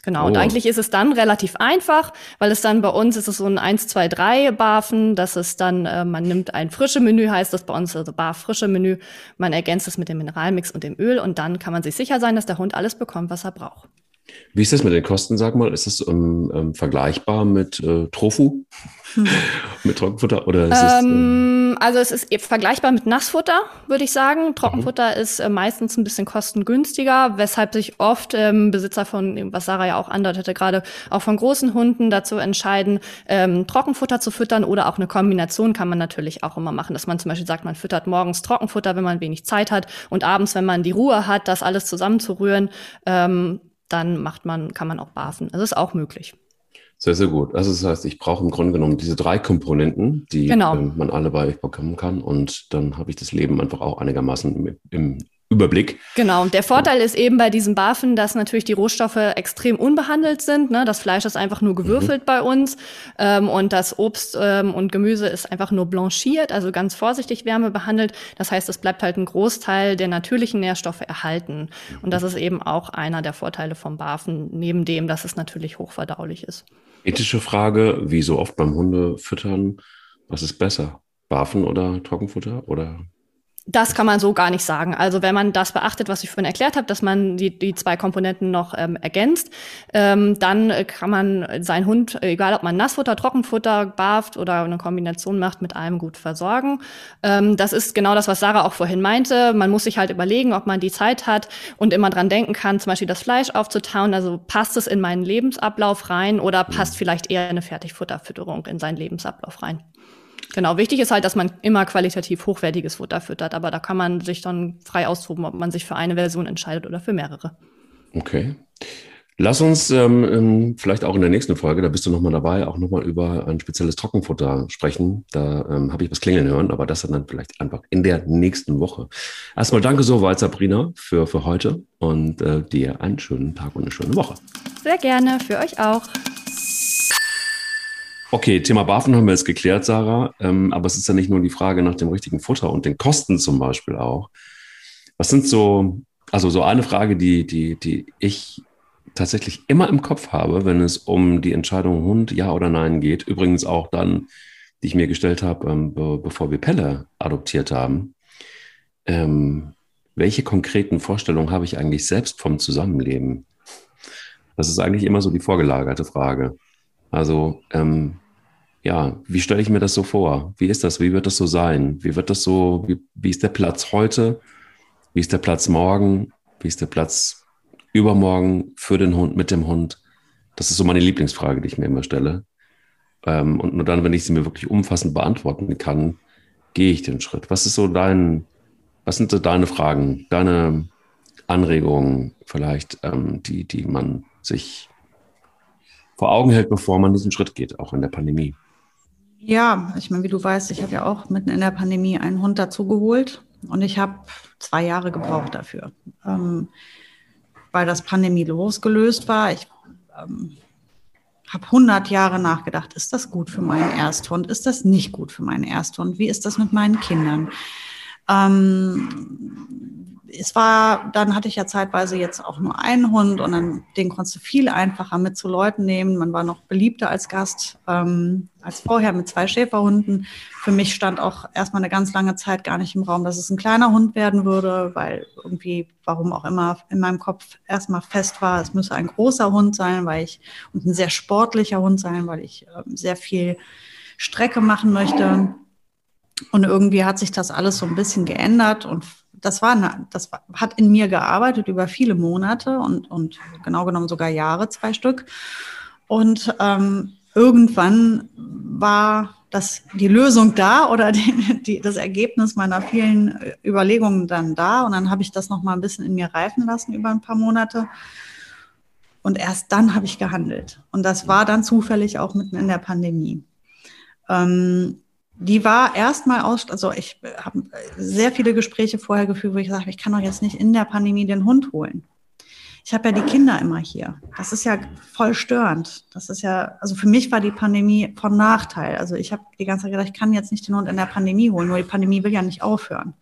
Genau, oh. und eigentlich ist es dann relativ einfach, weil es dann bei uns ist es so ein 1, 2, 3 Barfen, das ist dann, äh, man nimmt ein frische Menü, heißt das bei uns, also Bar frische Menü, man ergänzt es mit dem Mineralmix und dem Öl und dann kann man sich sicher sein, dass der Hund alles bekommt, was er braucht. Wie ist das mit den Kosten, sag mal? Ist das ähm, ähm, vergleichbar mit äh, Tofu? Hm. mit Trockenfutter? Oder ist ähm, es, ähm also es ist vergleichbar mit Nassfutter, würde ich sagen. Trockenfutter mhm. ist äh, meistens ein bisschen kostengünstiger, weshalb sich oft ähm, Besitzer von, was Sarah ja auch andeutete gerade, auch von großen Hunden dazu entscheiden, ähm, Trockenfutter zu füttern oder auch eine Kombination kann man natürlich auch immer machen, dass man zum Beispiel sagt, man füttert morgens Trockenfutter, wenn man wenig Zeit hat und abends, wenn man die Ruhe hat, das alles zusammenzurühren, ähm, dann macht man, kann man auch barfen. Also ist auch möglich. Sehr, sehr gut. Also das heißt, ich brauche im Grunde genommen diese drei Komponenten, die genau. ähm, man alle bei euch bekommen kann. Und dann habe ich das Leben einfach auch einigermaßen im, im Überblick. Genau. Und der Vorteil ist eben bei diesen Bafen, dass natürlich die Rohstoffe extrem unbehandelt sind. Ne? Das Fleisch ist einfach nur gewürfelt mhm. bei uns ähm, und das Obst ähm, und Gemüse ist einfach nur blanchiert, also ganz vorsichtig Wärme behandelt. Das heißt, es bleibt halt ein Großteil der natürlichen Nährstoffe erhalten. Und das ist eben auch einer der Vorteile vom Bafen, neben dem, dass es natürlich hochverdaulich ist. Ethische Frage, wie so oft beim Hundefüttern, was ist besser? Bafen oder Trockenfutter oder Das kann man so gar nicht sagen. Also wenn man das beachtet, was ich vorhin erklärt habe, dass man die, die zwei Komponenten noch ähm, ergänzt, ähm, dann kann man seinen Hund, egal ob man Nassfutter, Trockenfutter, barft oder eine Kombination macht, mit allem gut versorgen. Ähm, das ist genau das, was Sarah auch vorhin meinte. Man muss sich halt überlegen, ob man die Zeit hat und immer dran denken kann, zum Beispiel das Fleisch aufzutauen. Also passt es in meinen Lebensablauf rein oder passt vielleicht eher eine Fertigfutterfütterung in seinen Lebensablauf rein? Genau, wichtig ist halt, dass man immer qualitativ hochwertiges Futter füttert, aber da kann man sich dann frei austoben, ob man sich für eine Version entscheidet oder für mehrere. Okay. Lass uns ähm, ähm vielleicht auch in der nächsten Folge, da bist du nochmal dabei, auch nochmal über ein spezielles Trockenfutter sprechen. Da ähm, habe ich was klingeln hören, aber das dann vielleicht einfach in der nächsten Woche. Erstmal danke so weit, Sabrina, für, für heute und äh, dir einen schönen Tag und eine schöne Woche. Sehr gerne, für euch auch. Okay, Thema BaFin haben wir jetzt geklärt, Sarah. Ähm, aber es ist ja nicht nur die Frage nach dem richtigen Futter und den Kosten zum Beispiel auch. Was sind so, also so eine Frage, die, die, die ich tatsächlich immer im Kopf habe, wenn es um die Entscheidung Hund, ja oder nein geht. Übrigens auch dann, die ich mir gestellt habe, ähm, be bevor wir Pelle adoptiert haben. Ähm, welche konkreten Vorstellungen habe ich eigentlich selbst vom Zusammenleben? Das ist eigentlich immer so die vorgelagerte Frage. Also, ähm, ja, wie stelle ich mir das so vor? Wie ist das? Wie wird das so sein? Wie wird das so, wie, wie ist der Platz heute? Wie ist der Platz morgen? Wie ist der Platz übermorgen für den Hund, mit dem Hund? Das ist so meine Lieblingsfrage, die ich mir immer stelle. Ähm, und nur dann, wenn ich sie mir wirklich umfassend beantworten kann, gehe ich den Schritt. Was ist so dein, was sind so deine Fragen, deine Anregungen vielleicht, ähm, die, die man sich vor Augen hält, bevor man diesen Schritt geht, auch in der Pandemie? Ja, ich meine, wie du weißt, ich habe ja auch mitten in der Pandemie einen Hund dazugeholt und ich habe zwei Jahre gebraucht dafür, ähm, weil das Pandemie losgelöst war. Ich ähm, habe 100 Jahre nachgedacht, ist das gut für meinen Ersthund? Ist das nicht gut für meinen Ersthund? Wie ist das mit meinen Kindern? Ähm, es war, dann hatte ich ja zeitweise jetzt auch nur einen Hund und dann den konntest du viel einfacher mit zu Leuten nehmen. Man war noch beliebter als Gast ähm, als vorher mit zwei Schäferhunden. Für mich stand auch erstmal eine ganz lange Zeit gar nicht im Raum, dass es ein kleiner Hund werden würde, weil irgendwie, warum auch immer, in meinem Kopf erstmal fest war, es müsse ein großer Hund sein, weil ich und ein sehr sportlicher Hund sein, weil ich äh, sehr viel Strecke machen möchte. Und irgendwie hat sich das alles so ein bisschen geändert und das war, das hat in mir gearbeitet über viele Monate und, und genau genommen sogar Jahre, zwei Stück. Und ähm, irgendwann war das, die Lösung da oder die, die, das Ergebnis meiner vielen Überlegungen dann da. Und dann habe ich das noch mal ein bisschen in mir reifen lassen über ein paar Monate. Und erst dann habe ich gehandelt. Und das war dann zufällig auch mitten in der Pandemie. Ähm, die war erstmal aus, also ich habe sehr viele Gespräche vorher geführt, wo ich gesagt habe, ich kann doch jetzt nicht in der Pandemie den Hund holen ich habe ja die Kinder immer hier. Das ist ja voll störend. Das ist ja, also für mich war die Pandemie von Nachteil. Also ich habe die ganze Zeit gedacht, ich kann jetzt nicht den Hund in der Pandemie holen, nur die Pandemie will ja nicht aufhören.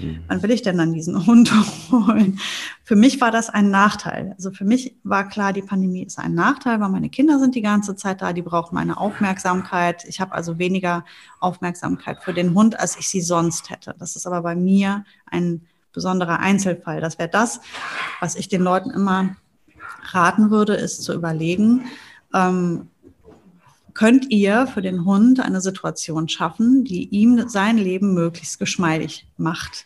Mhm. Wann will ich denn dann diesen Hund holen? Für mich war das ein Nachteil. Also für mich war klar, die Pandemie ist ein Nachteil, weil meine Kinder sind die ganze Zeit da, die brauchen meine Aufmerksamkeit. Ich habe also weniger Aufmerksamkeit für den Hund, als ich sie sonst hätte. Das ist aber bei mir ein besonderer Einzelfall. Das wäre das, was ich den Leuten immer raten würde, ist zu überlegen, ähm, könnt ihr für den Hund eine Situation schaffen, die ihm sein Leben möglichst geschmeidig macht.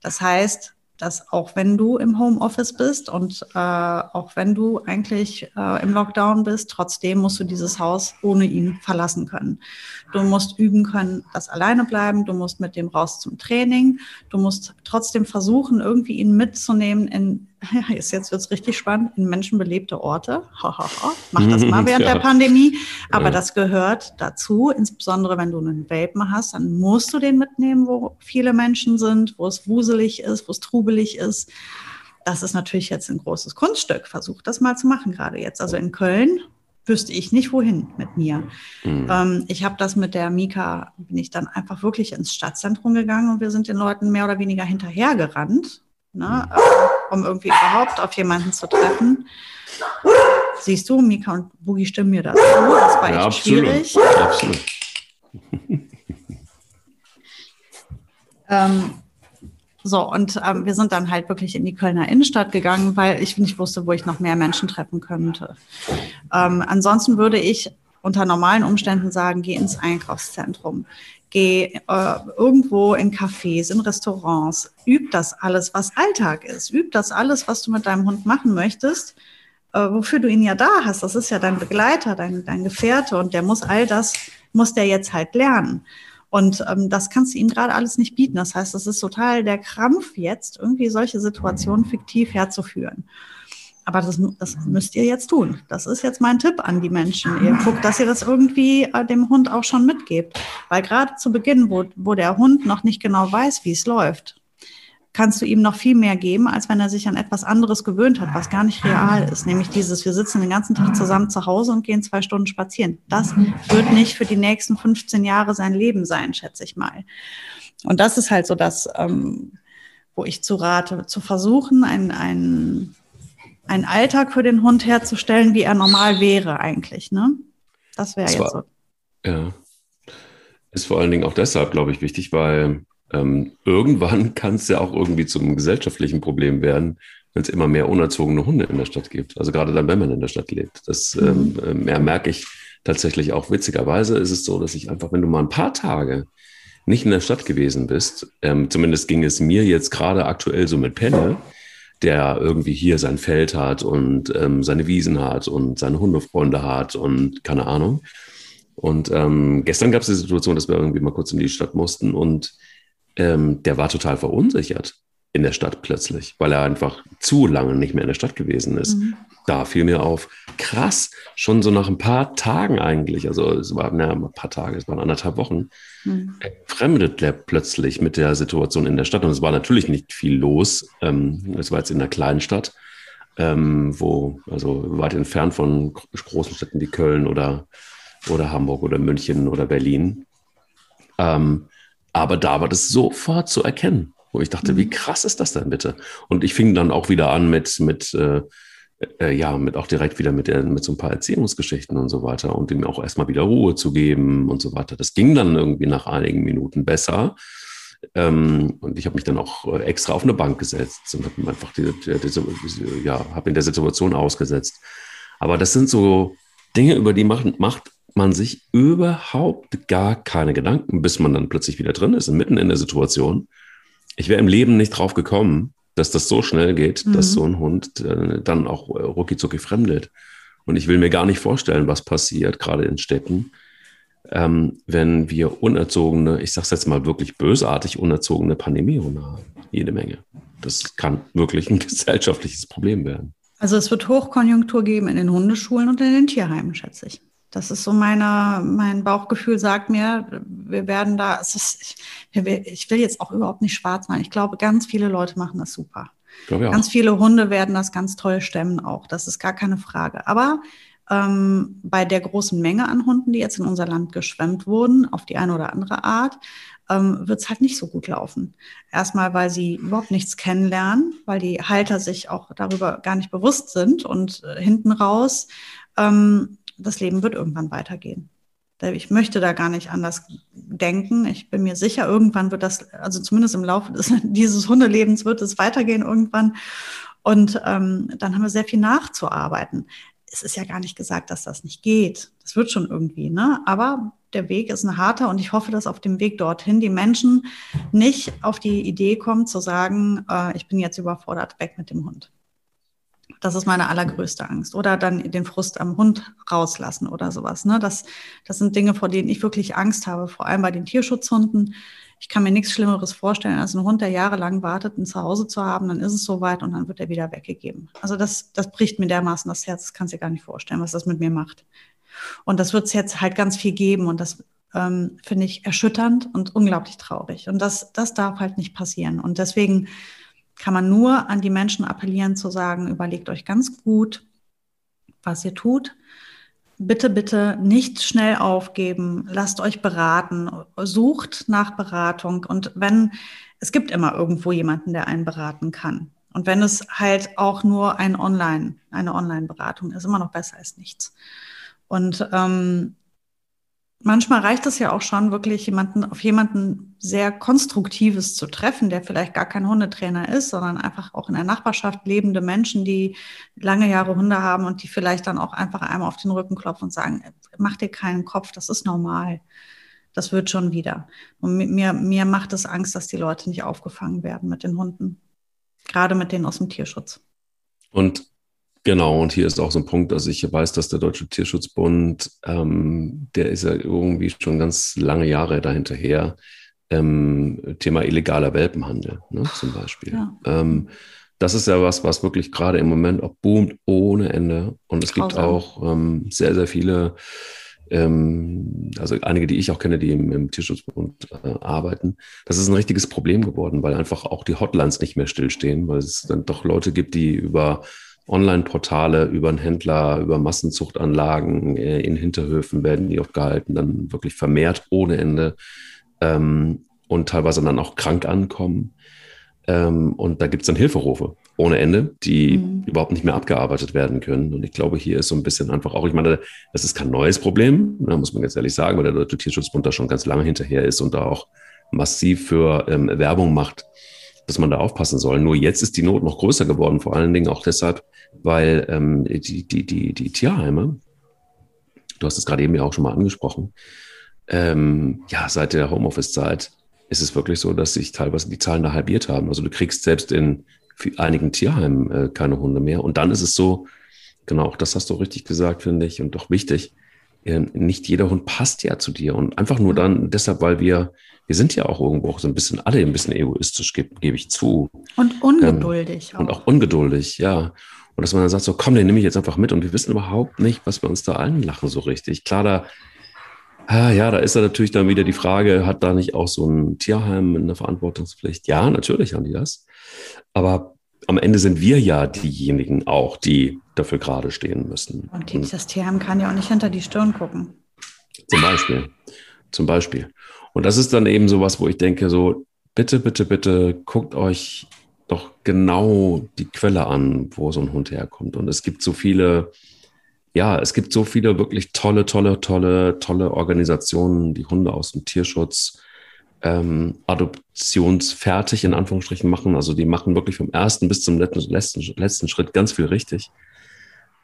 Das heißt, dass auch wenn du im Homeoffice bist und äh, auch wenn du eigentlich äh, im Lockdown bist, trotzdem musst du dieses Haus ohne ihn verlassen können. Du musst üben können, das alleine bleiben, du musst mit dem raus zum Training, du musst trotzdem versuchen, irgendwie ihn mitzunehmen in ja, jetzt, jetzt wird es richtig spannend, in menschenbelebte Orte. Mach das mal während ja. der Pandemie. Aber ja. das gehört dazu, insbesondere wenn du einen Welpen hast, dann musst du den mitnehmen, wo viele Menschen sind, wo es wuselig ist, wo es trubelig ist. Das ist natürlich jetzt ein großes Kunststück. Versuch das mal zu machen, gerade jetzt. Also in Köln wüsste ich nicht, wohin mit mir. Mhm. Ähm, ich habe das mit der Mika, bin ich dann einfach wirklich ins Stadtzentrum gegangen und wir sind den Leuten mehr oder weniger hinterhergerannt ne, um irgendwie überhaupt auf jemanden zu treffen. Siehst du, Mika und Boogie stimmen mir das zu. Das war ja, echt absolut. schwierig. Absolut. ähm, So, und ähm, wir sind dann halt wirklich in die Kölner Innenstadt gegangen, weil ich nicht wusste, wo ich noch mehr Menschen treffen könnte. Ähm, ansonsten würde ich unter normalen Umständen sagen, geh ins Einkaufszentrum, geh äh, irgendwo in Cafés, in Restaurants, üb das alles, was Alltag ist, üb das alles, was du mit deinem Hund machen möchtest, äh, wofür du ihn ja da hast. Das ist ja dein Begleiter, dein, dein Gefährte und der muss all das, muss der jetzt halt lernen. Und ähm, das kannst du ihm gerade alles nicht bieten. Das heißt, es ist total der Krampf jetzt, irgendwie solche Situationen fiktiv herzuführen. Aber das, das müsst ihr jetzt tun. Das ist jetzt mein Tipp an die Menschen. Ihr guckt, dass ihr das irgendwie äh, dem Hund auch schon mitgebt. Weil gerade zu Beginn, wo, wo der Hund noch nicht genau weiß, wie es läuft, kannst du ihm noch viel mehr geben, als wenn er sich an etwas anderes gewöhnt hat, was gar nicht real ist. Nämlich dieses, wir sitzen den ganzen Tag zusammen zu Hause und gehen zwei Stunden spazieren. Das wird nicht für die nächsten 15 Jahre sein Leben sein, schätze ich mal. Und das ist halt so das, ähm, wo ich zu rate, zu versuchen, ein, ein, einen Alltag für den Hund herzustellen, wie er normal wäre eigentlich. Ne? Das wäre jetzt so. Ja. Ist vor allen Dingen auch deshalb, glaube ich, wichtig, weil ähm, irgendwann kann es ja auch irgendwie zum gesellschaftlichen Problem werden, wenn es immer mehr unerzogene Hunde in der Stadt gibt. Also gerade dann, wenn man in der Stadt lebt. Das mhm. ähm, mehr merke ich tatsächlich auch. Witzigerweise ist es so, dass ich einfach, wenn du mal ein paar Tage nicht in der Stadt gewesen bist, ähm, zumindest ging es mir jetzt gerade aktuell so mit Penne, der irgendwie hier sein Feld hat und ähm, seine Wiesen hat und seine Hundefreunde hat und keine Ahnung. Und ähm, gestern gab es die Situation, dass wir irgendwie mal kurz in die Stadt mussten und ähm, der war total verunsichert in der Stadt plötzlich, weil er einfach zu lange nicht mehr in der Stadt gewesen ist. Mhm. Da fiel mir auf, krass, schon so nach ein paar Tagen eigentlich, also es waren ja ein paar Tage, es waren anderthalb Wochen, mhm. fremdet er plötzlich mit der Situation in der Stadt. Und es war natürlich nicht viel los. Ähm, es war jetzt in einer kleinen Stadt, ähm, wo, also weit entfernt von großen Städten wie Köln oder, oder Hamburg oder München oder Berlin. Ähm, aber da war das sofort zu erkennen, wo ich dachte, mhm. wie krass ist das denn bitte? Und ich fing dann auch wieder an mit, mit äh, äh, ja, mit auch direkt wieder mit, der, mit so ein paar Erzählungsgeschichten und so weiter und ihm auch erstmal wieder Ruhe zu geben und so weiter. Das ging dann irgendwie nach einigen Minuten besser. Ähm, und ich habe mich dann auch äh, extra auf eine Bank gesetzt und habe einfach diese, diese, diese, ja, habe in der Situation ausgesetzt. Aber das sind so Dinge, über die macht, macht man sich überhaupt gar keine Gedanken, bis man dann plötzlich wieder drin ist, mitten in der Situation. Ich wäre im Leben nicht drauf gekommen, dass das so schnell geht, mhm. dass so ein Hund äh, dann auch äh, rucki fremdet. Und ich will mir gar nicht vorstellen, was passiert, gerade in Städten, ähm, wenn wir unerzogene, ich sage es jetzt mal wirklich bösartig, unerzogene Pandemiehunde haben. Jede Menge. Das kann wirklich ein gesellschaftliches Problem werden. Also es wird Hochkonjunktur geben in den Hundeschulen und in den Tierheimen, schätze ich. Das ist so meine, mein Bauchgefühl sagt mir, wir werden da, es ist, ich, ich will jetzt auch überhaupt nicht schwarz machen. Ich glaube, ganz viele Leute machen das super. Ganz viele Hunde werden das ganz toll stemmen auch. Das ist gar keine Frage. Aber ähm, bei der großen Menge an Hunden, die jetzt in unser Land geschwemmt wurden, auf die eine oder andere Art, ähm, wird es halt nicht so gut laufen. Erstmal, weil sie überhaupt nichts kennenlernen, weil die Halter sich auch darüber gar nicht bewusst sind und äh, hinten raus ähm, das Leben wird irgendwann weitergehen. Ich möchte da gar nicht anders denken. Ich bin mir sicher, irgendwann wird das, also zumindest im Laufe des, dieses Hundelebens wird es weitergehen irgendwann. Und ähm, dann haben wir sehr viel nachzuarbeiten. Es ist ja gar nicht gesagt, dass das nicht geht. Das wird schon irgendwie, ne? Aber der Weg ist ein harter und ich hoffe, dass auf dem Weg dorthin die Menschen nicht auf die Idee kommen zu sagen, äh, ich bin jetzt überfordert, weg mit dem Hund. Das ist meine allergrößte Angst. Oder dann den Frust am Hund rauslassen oder sowas. Ne? Das, das sind Dinge, vor denen ich wirklich Angst habe, vor allem bei den Tierschutzhunden. Ich kann mir nichts Schlimmeres vorstellen, als einen Hund, der jahrelang wartet, ein Zuhause zu haben, dann ist es soweit und dann wird er wieder weggegeben. Also das, das bricht mir dermaßen das Herz, das kannst du dir gar nicht vorstellen, was das mit mir macht. Und das wird es jetzt halt ganz viel geben und das ähm, finde ich erschütternd und unglaublich traurig. Und das, das darf halt nicht passieren. Und deswegen kann man nur an die Menschen appellieren zu sagen, überlegt euch ganz gut, was ihr tut. Bitte, bitte nicht schnell aufgeben, lasst euch beraten, sucht nach Beratung und wenn, es gibt immer irgendwo jemanden, der einen beraten kann. Und wenn es halt auch nur ein Online, eine Online-Beratung ist, immer noch besser als nichts. Und ähm, manchmal reicht es ja auch schon, wirklich jemanden auf jemanden sehr Konstruktives zu treffen, der vielleicht gar kein Hundetrainer ist, sondern einfach auch in der Nachbarschaft lebende Menschen, die lange Jahre Hunde haben und die vielleicht dann auch einfach einmal auf den Rücken klopfen und sagen, mach dir keinen Kopf, das ist normal. Das wird schon wieder. Und mir, mir macht es Angst, dass die Leute nicht aufgefangen werden mit den Hunden. Gerade mit denen aus dem Tierschutz. Und Genau, und hier ist auch so ein Punkt, dass ich weiß, dass der Deutsche Tierschutzbund, ähm, der ist ja irgendwie schon ganz lange Jahre dahinterher, ähm, Thema illegaler Welpenhandel ne, zum Beispiel. Ja. Ähm, das ist ja was, was wirklich gerade im Moment auch boomt ohne Ende. Und es gibt auch ähm, sehr, sehr viele, ähm, also einige, die ich auch kenne, die im, im Tierschutzbund äh, arbeiten. Das ist ein richtiges Problem geworden, weil einfach auch die Hotlines nicht mehr stillstehen, weil es dann doch Leute gibt, die über Online-Portale über einen Händler, über Massenzuchtanlagen äh, in Hinterhöfen werden die oft gehalten, dann wirklich vermehrt ohne Ende ähm, und teilweise dann auch krank ankommen. Ähm, und da gibt es dann Hilferufe ohne Ende, die mhm. überhaupt nicht mehr abgearbeitet werden können. Und ich glaube, hier ist so ein bisschen einfach auch, ich meine, das ist kein neues Problem, da muss man ganz ehrlich sagen, weil der Deutsche Tierschutzbund da schon ganz lange hinterher ist und da auch massiv für ähm, Werbung macht dass man da aufpassen soll. Nur jetzt ist die Not noch größer geworden, vor allen Dingen auch deshalb, weil ähm, die, die, die, die Tierheime, du hast es gerade eben ja auch schon mal angesprochen, ähm, ja, seit der Homeoffice-Zeit ist es wirklich so, dass sich teilweise die Zahlen da halbiert haben. Also du kriegst selbst in einigen Tierheimen äh, keine Hunde mehr. Und dann ist es so, genau, auch das hast du richtig gesagt, finde ich, und doch wichtig, nicht jeder Hund passt ja zu dir. Und einfach nur dann deshalb, weil wir wir sind ja auch irgendwo auch so ein bisschen alle ein bisschen egoistisch, gebe geb ich zu. Und ungeduldig. Ähm, auch. Und auch ungeduldig, ja. Und dass man dann sagt, so komm, den nehme ich jetzt einfach mit und wir wissen überhaupt nicht, was wir uns da einlachen so richtig. Klar, da, ah, ja, da ist da natürlich dann wieder die Frage, hat da nicht auch so ein Tierheim eine Verantwortungspflicht? Ja, natürlich haben die das. Aber am Ende sind wir ja diejenigen auch, die dafür gerade stehen müssen. Und das Tierheim kann ja auch nicht hinter die Stirn gucken. Zum Beispiel. Zum Beispiel. Und das ist dann eben sowas, wo ich denke, so, bitte, bitte, bitte guckt euch doch genau die Quelle an, wo so ein Hund herkommt. Und es gibt so viele, ja, es gibt so viele wirklich tolle, tolle, tolle, tolle Organisationen, die Hunde aus dem Tierschutz ähm, adoptionsfertig in Anführungsstrichen machen. Also die machen wirklich vom ersten bis zum letzten, letzten, Schritt ganz viel richtig.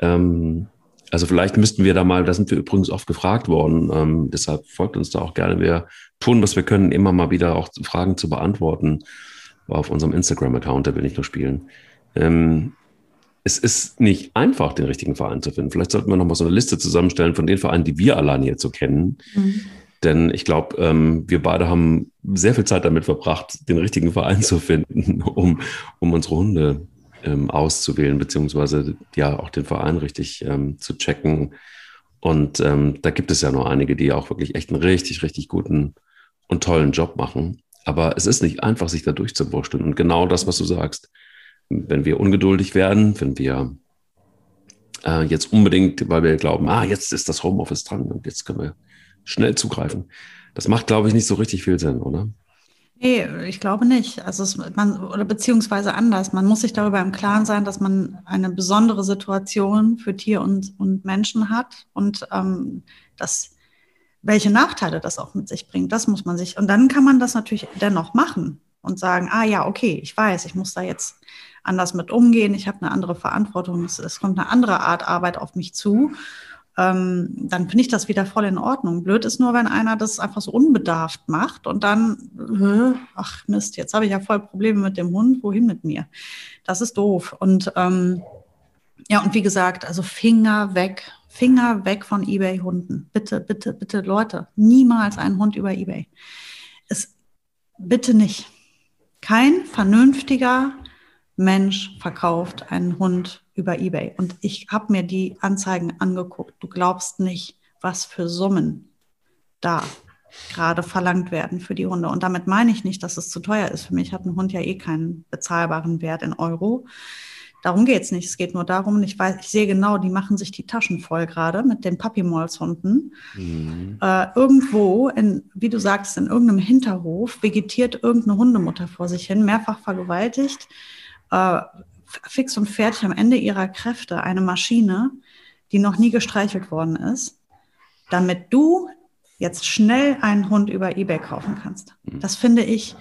Ähm, also vielleicht müssten wir da mal, da sind wir übrigens oft gefragt worden, ähm, deshalb folgt uns da auch gerne. Wir tun, was wir können, immer mal wieder auch Fragen zu beantworten auf unserem Instagram-Account, der will nicht nur spielen. Ähm, es ist nicht einfach, den richtigen Verein zu finden. Vielleicht sollten wir noch mal so eine Liste zusammenstellen von den Vereinen, die wir alleine jetzt so kennen. Mhm. Denn ich glaube, ähm, wir beide haben sehr viel Zeit damit verbracht, den richtigen Verein zu finden, um, um unsere Hunde ähm, auszuwählen, beziehungsweise ja auch den Verein richtig ähm, zu checken. Und ähm, da gibt es ja nur einige, die auch wirklich echt einen richtig, richtig guten und tollen Job machen. Aber es ist nicht einfach, sich da durchzuwurschteln. Und genau das, was du sagst, wenn wir ungeduldig werden, wenn wir äh, jetzt unbedingt, weil wir glauben, ah, jetzt ist das Homeoffice dran und jetzt können wir schnell zugreifen. Das macht, glaube ich, nicht so richtig viel Sinn, oder? Nee, ich glaube nicht. Also es, man, oder beziehungsweise anders. Man muss sich darüber im Klaren sein, dass man eine besondere Situation für Tier und, und Menschen hat und ähm, dass welche Nachteile das auch mit sich bringt. Das muss man sich. Und dann kann man das natürlich dennoch machen und sagen, ah ja, okay, ich weiß, ich muss da jetzt anders mit umgehen, ich habe eine andere Verantwortung, es, es kommt eine andere Art Arbeit auf mich zu ähm, dann finde ich das wieder voll in Ordnung. Blöd ist nur, wenn einer das einfach so unbedarft macht und dann, ach Mist, jetzt habe ich ja voll Probleme mit dem Hund, wohin mit mir? Das ist doof. Und ähm, ja, und wie gesagt, also Finger weg, Finger weg von eBay-Hunden. Bitte, bitte, bitte, Leute, niemals einen Hund über eBay. Es, bitte nicht. Kein vernünftiger Mensch verkauft einen Hund über eBay. Und ich habe mir die Anzeigen angeguckt. Du glaubst nicht, was für Summen da gerade verlangt werden für die Hunde. Und damit meine ich nicht, dass es zu teuer ist. Für mich hat ein Hund ja eh keinen bezahlbaren Wert in Euro. Darum geht es nicht. Es geht nur darum, ich weiß, ich sehe genau, die machen sich die Taschen voll gerade mit den Puppy-Molls-Hunden. Mhm. Äh, irgendwo, in, wie du sagst, in irgendeinem Hinterhof vegetiert irgendeine Hundemutter vor sich hin, mehrfach vergewaltigt äh, fix und fertig am Ende ihrer Kräfte eine Maschine, die noch nie gestreichelt worden ist, damit du jetzt schnell einen Hund über eBay kaufen kannst. Mhm. Das finde ich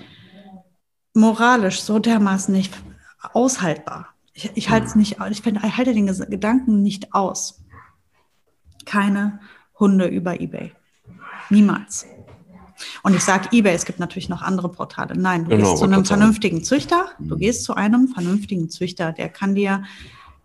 moralisch so dermaßen nicht aushaltbar. Ich, ich halte es mhm. nicht, ich finde, ich halte den Gedanken nicht aus. Keine Hunde über eBay. Niemals. Und ich sage eBay, es gibt natürlich noch andere Portale. Nein, du genau, gehst zu einem vernünftigen Züchter, du mhm. gehst zu einem vernünftigen Züchter, der kann dir